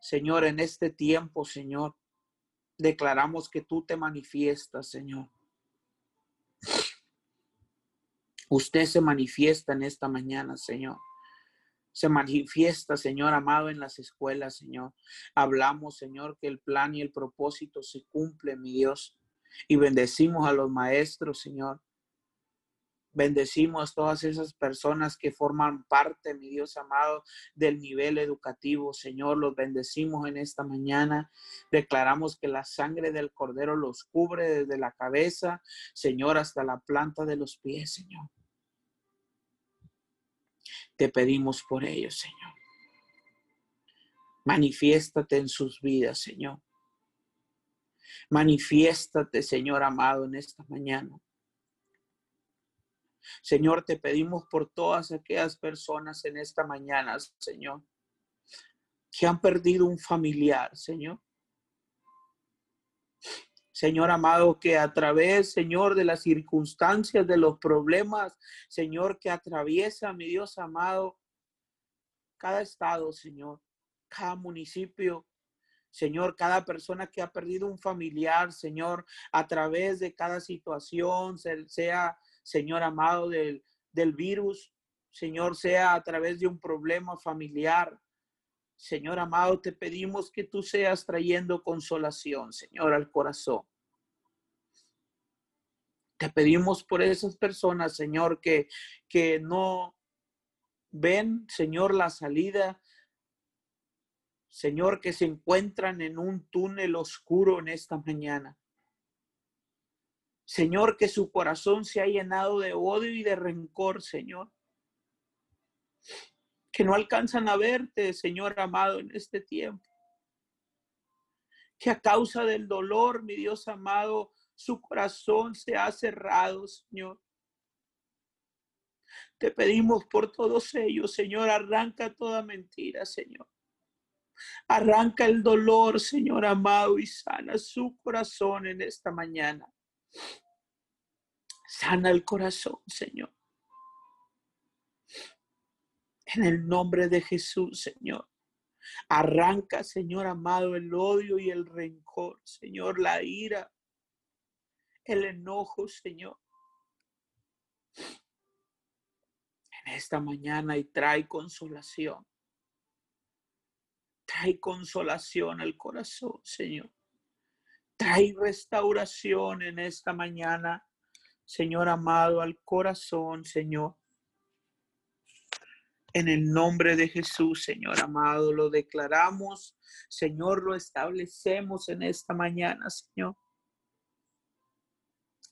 Señor, en este tiempo, Señor, declaramos que tú te manifiestas, Señor. Usted se manifiesta en esta mañana, Señor. Se manifiesta, Señor amado, en las escuelas, Señor. Hablamos, Señor, que el plan y el propósito se cumplen, mi Dios. Y bendecimos a los maestros, Señor. Bendecimos a todas esas personas que forman parte, mi Dios amado, del nivel educativo. Señor, los bendecimos en esta mañana. Declaramos que la sangre del Cordero los cubre desde la cabeza, Señor, hasta la planta de los pies, Señor. Te pedimos por ellos, Señor. Manifiéstate en sus vidas, Señor. Manifiéstate, Señor amado, en esta mañana. Señor, te pedimos por todas aquellas personas en esta mañana, Señor, que han perdido un familiar, Señor. Señor amado, que a través, Señor, de las circunstancias, de los problemas, Señor, que atraviesa, mi Dios amado, cada estado, Señor, cada municipio, Señor, cada persona que ha perdido un familiar, Señor, a través de cada situación, sea, Señor amado, del, del virus, Señor, sea a través de un problema familiar. Señor amado, te pedimos que tú seas trayendo consolación, Señor, al corazón. Te pedimos por esas personas, Señor, que, que no ven, Señor, la salida Señor, que se encuentran en un túnel oscuro en esta mañana. Señor, que su corazón se ha llenado de odio y de rencor, Señor. Que no alcanzan a verte, Señor amado, en este tiempo. que a causa del dolor, mi Dios amado, su corazón se ha cerrado, Señor. Te pedimos por todos ellos, Señor, arranca toda mentira, Señor. Arranca el dolor, Señor amado, y sana su corazón en esta mañana. Sana el corazón, Señor. En el nombre de Jesús, Señor. Arranca, Señor amado, el odio y el rencor, Señor, la ira, el enojo, Señor. En esta mañana y trae consolación. Trae consolación al corazón, Señor. Trae restauración en esta mañana, Señor amado, al corazón, Señor. En el nombre de Jesús, Señor amado, lo declaramos, Señor, lo establecemos en esta mañana, Señor.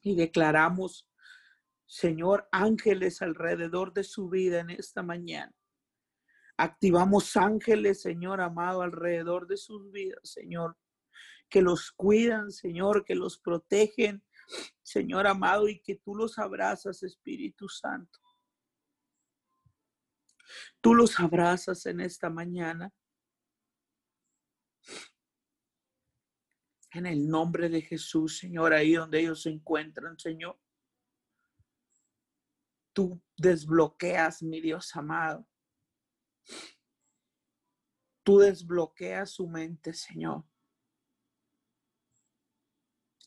Y declaramos, Señor, ángeles alrededor de su vida en esta mañana. Activamos ángeles, Señor amado, alrededor de sus vidas, Señor, que los cuidan, Señor, que los protegen, Señor amado, y que tú los abrazas, Espíritu Santo. Tú los abrazas en esta mañana. En el nombre de Jesús, Señor, ahí donde ellos se encuentran, Señor. Tú desbloqueas, mi Dios amado. Tú desbloqueas su mente, Señor.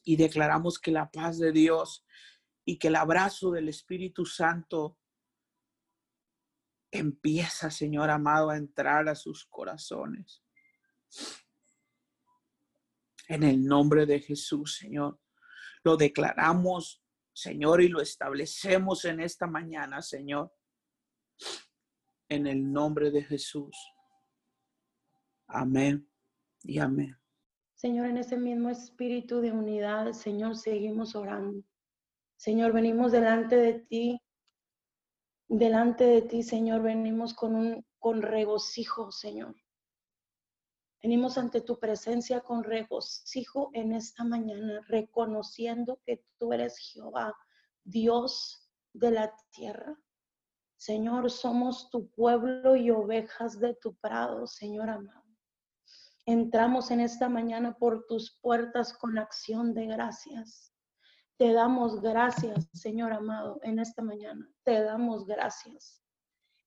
Y declaramos que la paz de Dios y que el abrazo del Espíritu Santo empieza, Señor amado, a entrar a sus corazones. En el nombre de Jesús, Señor, lo declaramos, Señor, y lo establecemos en esta mañana, Señor. En el nombre de Jesús. Amén y amén. Señor, en ese mismo espíritu de unidad, Señor, seguimos orando. Señor, venimos delante de ti delante de ti, Señor, venimos con un con regocijo, Señor. Venimos ante tu presencia con regocijo en esta mañana, reconociendo que tú eres Jehová, Dios de la tierra. Señor, somos tu pueblo y ovejas de tu prado, Señor amado. Entramos en esta mañana por tus puertas con acción de gracias. Te damos gracias, Señor amado, en esta mañana. Te damos gracias.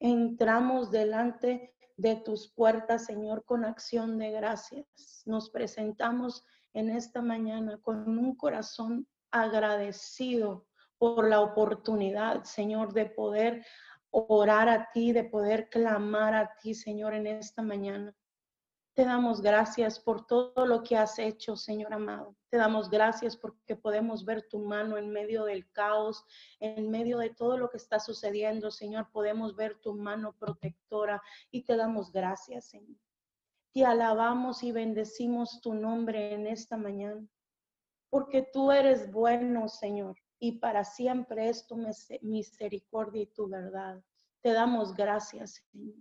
Entramos delante de tus puertas, Señor, con acción de gracias. Nos presentamos en esta mañana con un corazón agradecido por la oportunidad, Señor, de poder orar a ti, de poder clamar a ti, Señor, en esta mañana. Te damos gracias por todo lo que has hecho, Señor amado. Te damos gracias porque podemos ver tu mano en medio del caos, en medio de todo lo que está sucediendo, Señor. Podemos ver tu mano protectora y te damos gracias, Señor. Te alabamos y bendecimos tu nombre en esta mañana, porque tú eres bueno, Señor, y para siempre es tu misericordia y tu verdad. Te damos gracias, Señor.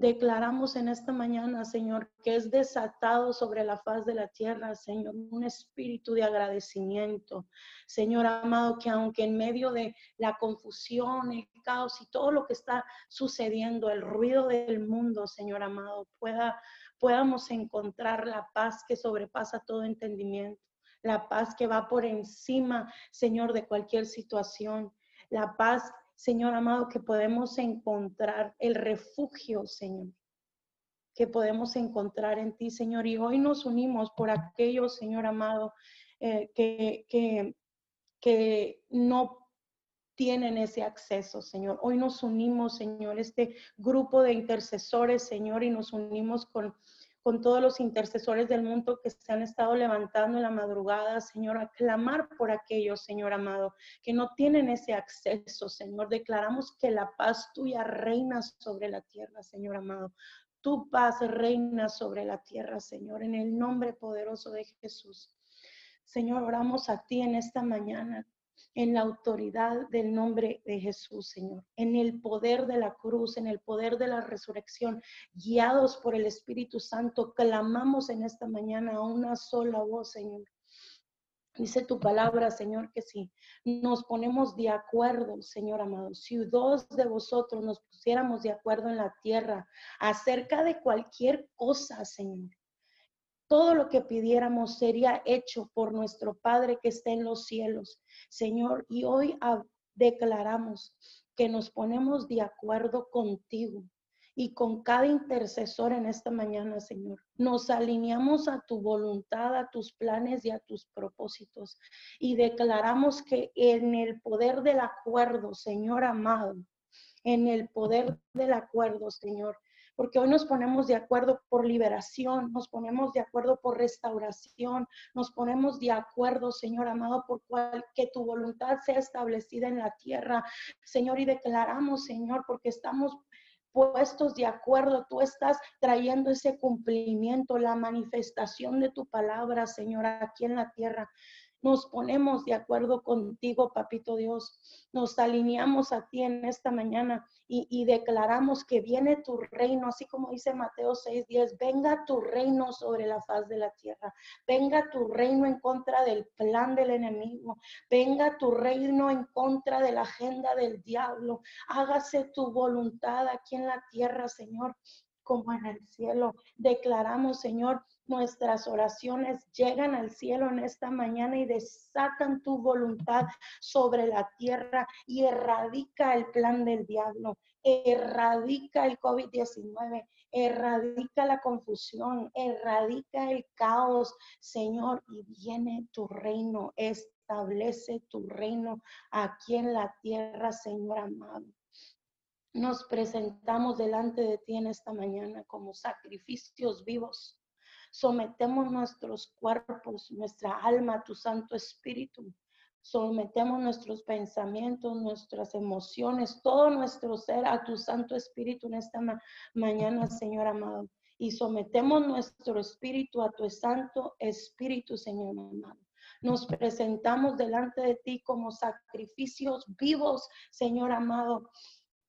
Declaramos en esta mañana, Señor, que es desatado sobre la faz de la tierra, Señor, un espíritu de agradecimiento. Señor amado, que aunque en medio de la confusión, el caos y todo lo que está sucediendo, el ruido del mundo, Señor amado, pueda, podamos encontrar la paz que sobrepasa todo entendimiento, la paz que va por encima, Señor, de cualquier situación, la paz Señor amado, que podemos encontrar el refugio, Señor, que podemos encontrar en ti, Señor. Y hoy nos unimos por aquellos, Señor amado, eh, que, que, que no tienen ese acceso, Señor. Hoy nos unimos, Señor, este grupo de intercesores, Señor, y nos unimos con con todos los intercesores del mundo que se han estado levantando en la madrugada, Señor, a clamar por aquellos, Señor amado, que no tienen ese acceso, Señor. Declaramos que la paz tuya reina sobre la tierra, Señor amado. Tu paz reina sobre la tierra, Señor, en el nombre poderoso de Jesús. Señor, oramos a ti en esta mañana en la autoridad del nombre de Jesús, Señor, en el poder de la cruz, en el poder de la resurrección, guiados por el Espíritu Santo, clamamos en esta mañana a una sola voz, Señor. Dice tu palabra, Señor, que si nos ponemos de acuerdo, Señor amado, si dos de vosotros nos pusiéramos de acuerdo en la tierra acerca de cualquier cosa, Señor, todo lo que pidiéramos sería hecho por nuestro Padre que está en los cielos, Señor. Y hoy declaramos que nos ponemos de acuerdo contigo y con cada intercesor en esta mañana, Señor. Nos alineamos a tu voluntad, a tus planes y a tus propósitos. Y declaramos que en el poder del acuerdo, Señor amado, en el poder del acuerdo, Señor, porque hoy nos ponemos de acuerdo por liberación, nos ponemos de acuerdo por restauración, nos ponemos de acuerdo, Señor amado, por que tu voluntad sea establecida en la tierra, Señor, y declaramos, Señor, porque estamos puestos de acuerdo, tú estás trayendo ese cumplimiento, la manifestación de tu palabra, Señor, aquí en la tierra nos ponemos de acuerdo contigo, papito Dios. Nos alineamos a ti en esta mañana y, declaramos que viene tu reino, así como dice Mateo 6:10, venga tu reino sobre la faz de la tierra, venga tu reino en contra del plan del enemigo, venga tu reino en contra de la agenda del diablo, hágase tu voluntad aquí en la tierra, Señor como en el cielo. Declaramos, Señor, nuestras oraciones llegan al cielo en esta mañana y desatan tu voluntad sobre la tierra y erradica el plan del diablo, erradica el COVID-19, erradica la confusión, erradica el caos, Señor, y viene tu reino, establece tu reino aquí en la tierra, Señor amado. Nos presentamos delante de ti en esta mañana como sacrificios vivos Sometemos nuestros cuerpos, nuestra alma a tu Santo Espíritu. Sometemos nuestros pensamientos, nuestras emociones, todo nuestro ser a tu Santo Espíritu en esta mañana, Señor amado. Y sometemos nuestro espíritu a tu Santo Espíritu, Señor amado. Nos presentamos delante de ti como sacrificios vivos, Señor amado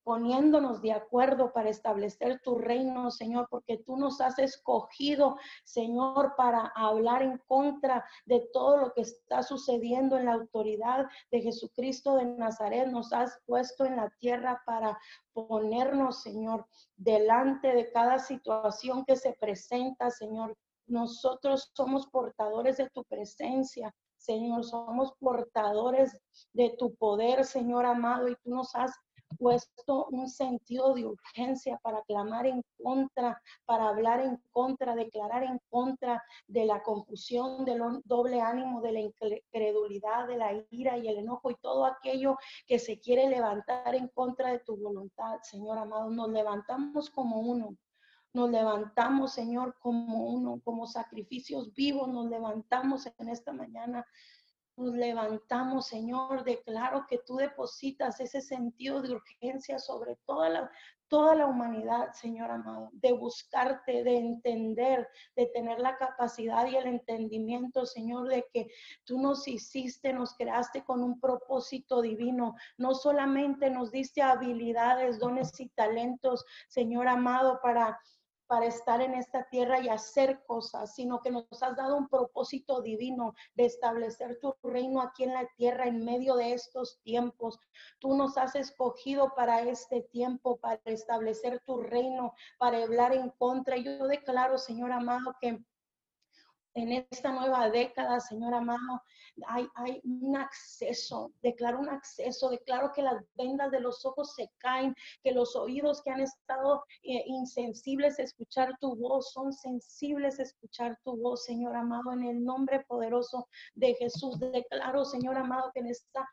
poniéndonos de acuerdo para establecer tu reino, Señor, porque tú nos has escogido, Señor, para hablar en contra de todo lo que está sucediendo en la autoridad de Jesucristo de Nazaret. Nos has puesto en la tierra para ponernos, Señor, delante de cada situación que se presenta, Señor. Nosotros somos portadores de tu presencia. Señor, somos portadores de tu poder, Señor amado, y tú nos has puesto un sentido de urgencia para clamar en contra, para hablar en contra, declarar en contra de la confusión, del doble ánimo, de la incredulidad, de la ira y el enojo y todo aquello que se quiere levantar en contra de tu voluntad, Señor amado. Nos levantamos como uno. Nos levantamos, Señor, como uno, como sacrificios vivos, nos levantamos en esta mañana nos levantamos, Señor, declaro que tú depositas ese sentido de urgencia sobre toda la, toda la humanidad, Señor amado, de buscarte, de entender, de tener la capacidad y el entendimiento, Señor, de que tú nos hiciste, nos creaste con un propósito divino. No solamente nos diste habilidades, dones y talentos, Señor amado, para para estar en esta tierra y hacer cosas, sino que nos has dado un propósito divino de establecer tu reino aquí en la tierra en medio de estos tiempos. Tú nos has escogido para este tiempo, para establecer tu reino, para hablar en contra. Yo declaro, Señor amado, que en esta nueva década, Señor amado, hay, un acceso, declaro un acceso, declaro que las vendas de los ojos se caen, que los oídos que han estado eh, insensibles a escuchar tu voz son sensibles a escuchar tu voz, Señor amado, en el nombre poderoso de Jesús. Declaro, Señor amado, que en esta,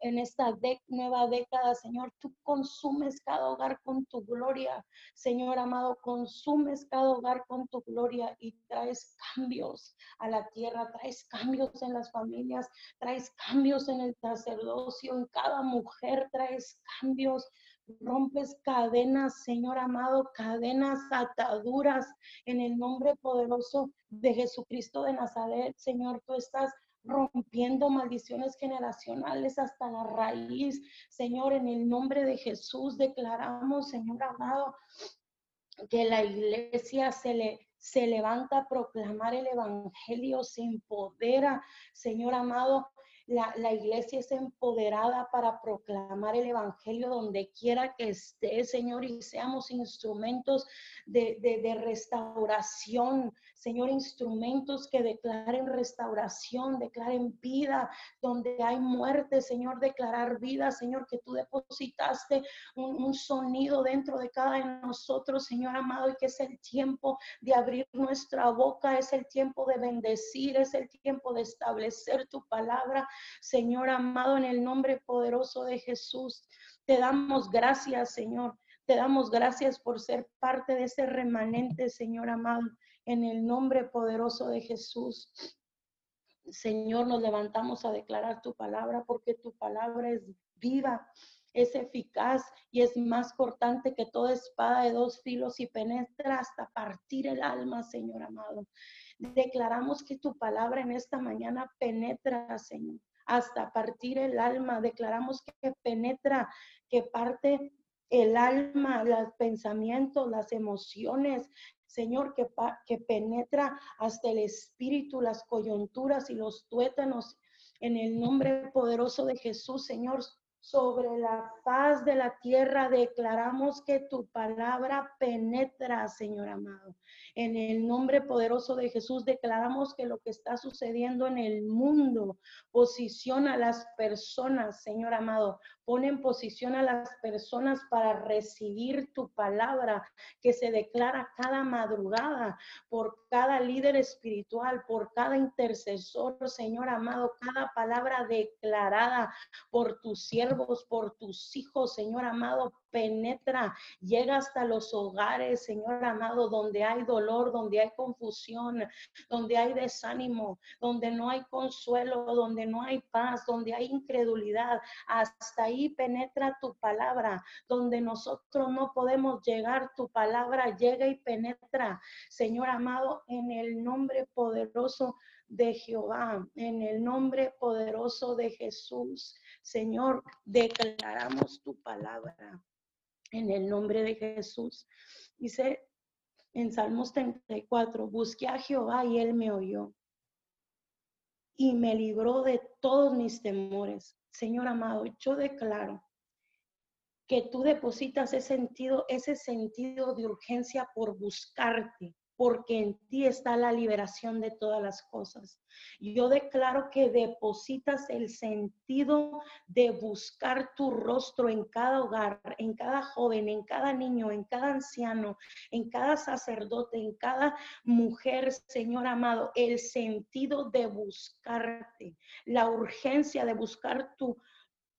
en esta nueva década, Señor, tú consumes cada hogar con tu gloria, Señor amado, consumes cada hogar con tu gloria y traes cambios a la tierra, traes cambios en las familias traes cambios en el sacerdocio, en cada mujer traes cambios. rompes cadenas, Señor amado, cadenas, ataduras, en el nombre poderoso de Jesucristo de Nazaret, Señor, tú estás rompiendo maldiciones generacionales hasta la raíz. Señor, en el nombre de Jesús declaramos, Señor amado, que la iglesia se le se levanta a proclamar el evangelio, se empodera, Señor amado, la, iglesia es empoderada para proclamar el Evangelio donde quiera que esté, Señor, y seamos instrumentos de, de, restauración, Señor, instrumentos que declaren restauración, declaren vida, donde hay muerte, Señor, declarar vida, Señor, que tú depositaste un, sonido dentro de cada de nosotros, Señor amado, y que es el tiempo de abrir nuestra boca, es el tiempo de bendecir, es el tiempo de establecer tu palabra, Señor amado, en el nombre poderoso de Jesús. Te damos gracias, Señor. Te damos gracias por ser parte de ese remanente, Señor amado, en el nombre poderoso de Jesús. Señor, nos levantamos a declarar tu palabra porque tu palabra es viva, es eficaz y es más cortante que toda espada de dos filos y penetra hasta partir el alma, Señor amado. Declaramos que tu palabra en esta mañana penetra, Señor hasta partir el alma. Declaramos que penetra, que parte el alma, los pensamientos, las emociones, Señor, que, que penetra hasta el espíritu, las coyunturas y los tuétanos. En el nombre poderoso de Jesús, Señor, sobre la paz de la tierra declaramos que tu palabra penetra, Señor amado. En el nombre poderoso de Jesús declaramos que lo que está sucediendo en el mundo posiciona a las personas, Señor amado, pone en posición a las personas para recibir tu palabra que se declara cada madrugada por cada líder espiritual, por cada intercesor, Señor amado, cada palabra declarada por tus por tus hijos, Señor amado, penetra, llega hasta los hogares, Señor amado, donde hay dolor, donde hay confusión, donde hay desánimo, donde no hay consuelo, donde no hay paz, donde hay incredulidad. Hasta ahí penetra tu palabra, donde nosotros no podemos llegar, tu palabra llega y penetra. Señor amado, en el nombre poderoso de Jehová, en el nombre poderoso de Jesús. Señor, declaramos tu palabra en el nombre de Jesús. Dice en Salmos 34, busqué a Jehová y él me oyó y me libró de todos mis temores. Señor amado, yo declaro que tú depositas ese sentido, ese sentido de urgencia por buscarte, porque en ti está la liberación de todas las cosas. Yo declaro que depositas el sentido de buscar tu rostro en cada hogar, en cada joven, en cada niño, en cada anciano, en cada sacerdote, en cada mujer, Señor amado, el sentido de buscarte, la urgencia de buscar tu,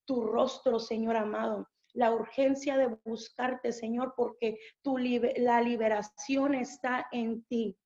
tu rostro, Señor amado la urgencia de buscarte, Señor, porque tu, la liberación está en ti.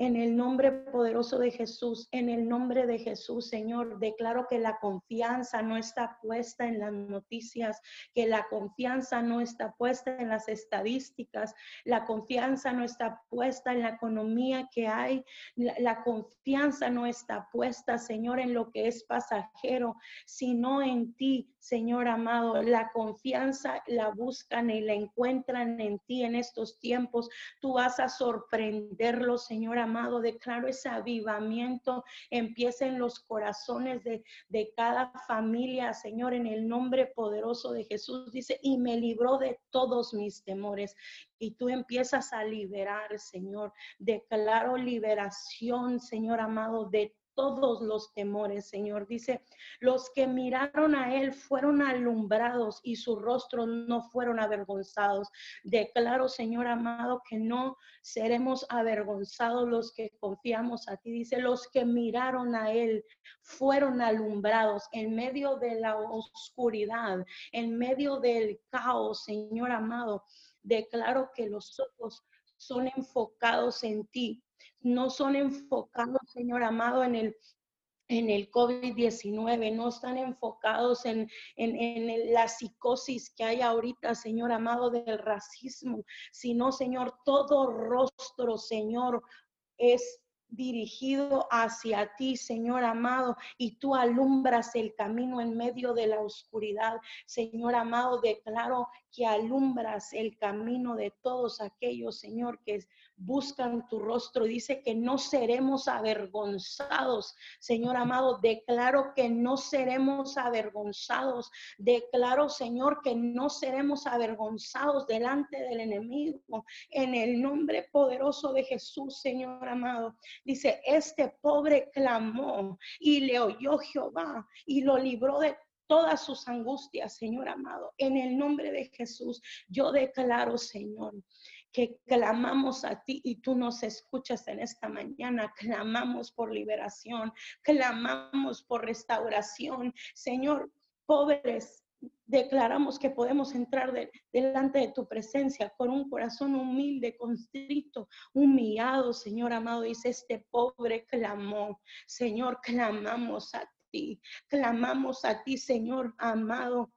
En el nombre poderoso de Jesús, en el nombre de Jesús, Señor, declaro que la confianza no está puesta en las noticias, que la confianza no está puesta en las estadísticas, la confianza no está puesta en la economía que hay, la, confianza no está puesta, Señor, en lo que es pasajero, sino en ti, Señor amado. La confianza la buscan y la encuentran en ti en estos tiempos. Tú vas a sorprenderlos, Señor amado amado, declaro ese avivamiento empieza en los corazones de, de cada familia, Señor, en el nombre poderoso de Jesús. Dice, y me libró de todos mis temores. Y tú empiezas a liberar, Señor. Declaro liberación, Señor amado, de todos los temores, Señor. Dice, los que miraron a Él fueron alumbrados y su rostro no fueron avergonzados. Declaro, Señor amado, que no seremos avergonzados los que confiamos a ti. Dice, los que miraron a Él fueron alumbrados en medio de la oscuridad, en medio del caos, Señor amado. Declaro que los ojos son enfocados en ti, no son enfocados, Señor amado, en el en el COVID-19, no están enfocados en, en, la psicosis que hay ahorita, Señor amado, del racismo, sino, Señor, todo rostro, Señor, es dirigido hacia ti, Señor amado, y tú alumbras el camino en medio de la oscuridad. Señor amado, declaro que alumbras el camino de todos aquellos, Señor, que buscan tu rostro. Dice que no seremos avergonzados. Señor amado, declaro que no seremos avergonzados. Declaro, Señor, que no seremos avergonzados delante del enemigo. En el nombre poderoso de Jesús, Señor amado. Dice, este pobre clamó y le oyó Jehová y lo libró de todas sus angustias, Señor amado. En el nombre de Jesús, yo declaro, Señor, que clamamos a ti y tú nos escuchas en esta mañana. Clamamos por liberación, clamamos por restauración. Señor, pobres, declaramos que podemos entrar delante de tu presencia con un corazón humilde, constrito, humillado, Señor amado. Dice, este pobre clamó. Señor, clamamos a ti, clamamos a ti, Señor amado.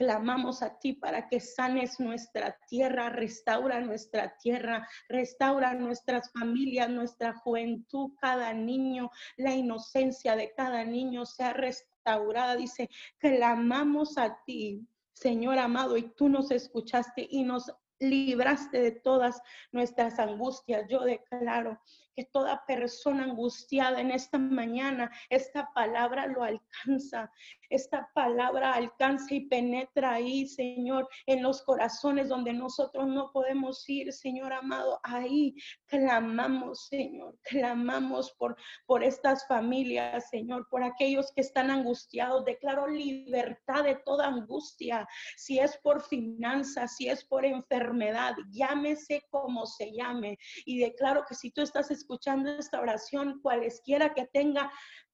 Clamamos a ti para que sanes nuestra tierra, restaura nuestra tierra, restaura nuestras familias, nuestra juventud, cada niño, la inocencia de cada niño sea restaurada. Dice, clamamos a ti, Señor amado, y tú nos escuchaste y nos libraste de todas nuestras angustias. Yo declaro que toda persona angustiada en esta mañana, esta palabra lo alcanza, esta palabra alcanza y penetra ahí, Señor, en los corazones donde nosotros no podemos ir, Señor amado. Ahí clamamos, Señor, clamamos por, por estas familias, Señor, por aquellos que están angustiados. Declaro libertad de toda angustia, si es por finanzas, si es por enfermedad, llámese como se llame. Y declaro que si tú estás escuchando esta oración, cualesquiera que tenga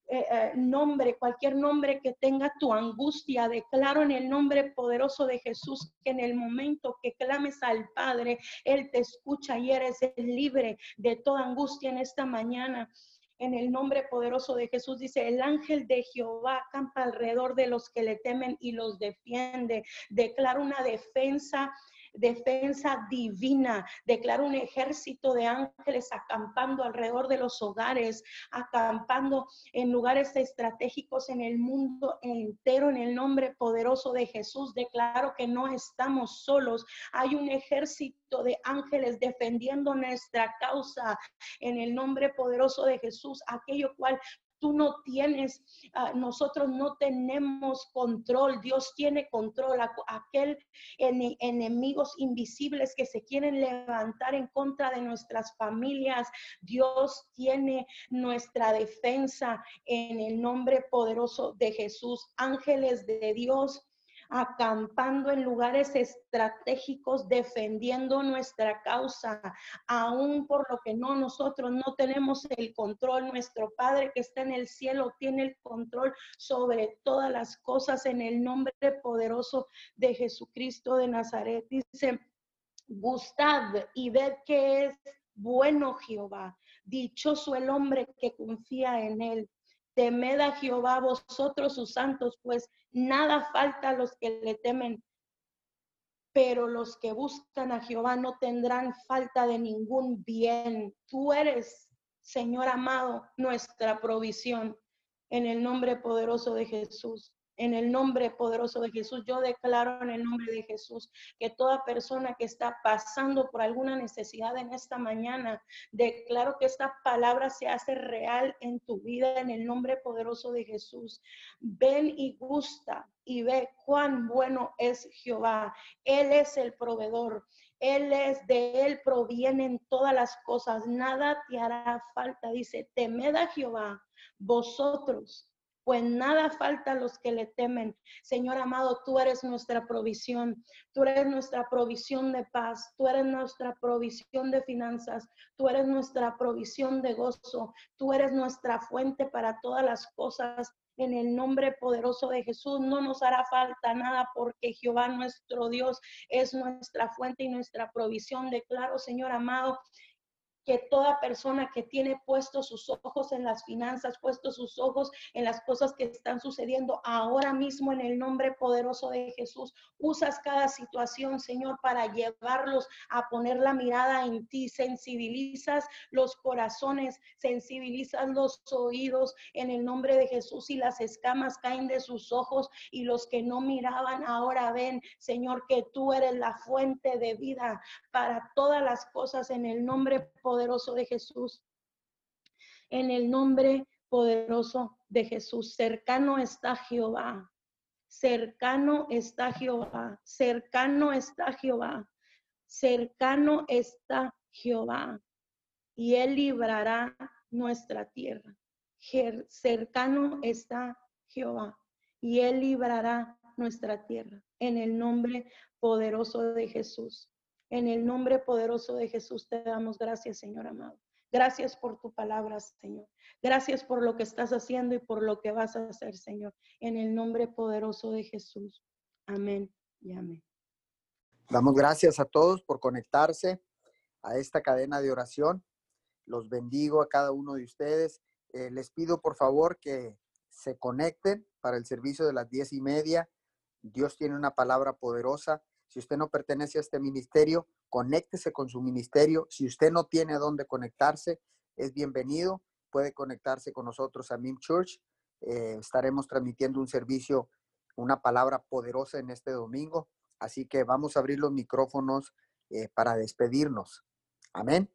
eh, eh, nombre, cualquier nombre que tenga tu angustia, declaro en el nombre poderoso de Jesús que en el momento que clames al Padre, Él te escucha y eres libre de toda angustia en esta mañana. En el nombre poderoso de Jesús dice, el ángel de Jehová campa alrededor de los que le temen y los defiende. Declara una defensa defensa divina. Declaro un ejército de ángeles acampando alrededor de los hogares, acampando en lugares estratégicos en el mundo entero en el nombre poderoso de Jesús. Declaro que no estamos solos. Hay un ejército de ángeles defendiendo nuestra causa en el nombre poderoso de Jesús, aquello cual tú no tienes, ah, nosotros no tenemos control, Dios tiene control, aquel enemigos invisibles que se quieren levantar en contra de nuestras familias, Dios tiene nuestra defensa en el nombre poderoso de Jesús, ángeles de Dios acampando en lugares estratégicos, defendiendo nuestra causa, aún por lo que no nosotros no tenemos el control. Nuestro Padre que está en el cielo tiene el control sobre todas las cosas en el nombre poderoso de Jesucristo de Nazaret. Dice, gustad y ved que es bueno Jehová. Dichoso el hombre que confía en él. Temed a Jehová vosotros sus santos, pues nada falta a los que le temen. Pero los que buscan a Jehová no tendrán falta de ningún bien. Tú eres, Señor amado, nuestra provisión. En el nombre poderoso de Jesús. En el nombre poderoso de Jesús, yo declaro en el nombre de Jesús que toda persona que está pasando por alguna necesidad en esta mañana, declaro que esta palabra se hace real en tu vida en el nombre poderoso de Jesús. Ven y gusta y ve cuán bueno es Jehová. Él es el proveedor. Él es, de Él provienen todas las cosas. Nada te hará falta. Dice, temed a Jehová, vosotros pues nada falta a los que le temen. Señor amado, tú eres nuestra provisión, tú eres nuestra provisión de paz, tú eres nuestra provisión de finanzas, tú eres nuestra provisión de gozo, tú eres nuestra fuente para todas las cosas. En el nombre poderoso de Jesús no nos hará falta nada porque Jehová nuestro Dios es nuestra fuente y nuestra provisión. Declaro, Señor amado, que toda persona que tiene puestos sus ojos en las finanzas, puestos sus ojos en las cosas que están sucediendo ahora mismo en el nombre poderoso de Jesús, usas cada situación, Señor, para llevarlos a poner la mirada en ti, sensibilizas los corazones, sensibilizas los oídos en el nombre de Jesús y las escamas caen de sus ojos y los que no miraban ahora ven, Señor, que tú eres la fuente de vida para todas las cosas en el nombre poderoso de Jesús. En el nombre poderoso de Jesús. Cercano está Jehová. Cercano está Jehová. Cercano está Jehová. Cercano está Jehová. Y él librará nuestra tierra. Cercano está Jehová. Y él librará nuestra tierra. En el nombre poderoso de Jesús. En el nombre poderoso de Jesús te damos gracias, Señor amado. Gracias por tu palabra, Señor. Gracias por lo que estás haciendo y por lo que vas a hacer, Señor. En el nombre poderoso de Jesús. Amén y amén. Damos gracias a todos por conectarse a esta cadena de oración. Los bendigo a cada uno de ustedes. Eh, les pido por favor que se conecten para el servicio de las diez y media. Dios tiene una palabra poderosa. Si usted no pertenece a este ministerio, conéctese con su ministerio. Si usted no tiene a dónde conectarse, es bienvenido. Puede conectarse con nosotros a MIM Church. Eh, estaremos transmitiendo un servicio, una palabra poderosa en este domingo. Así que vamos a abrir los micrófonos eh, para despedirnos. Amén.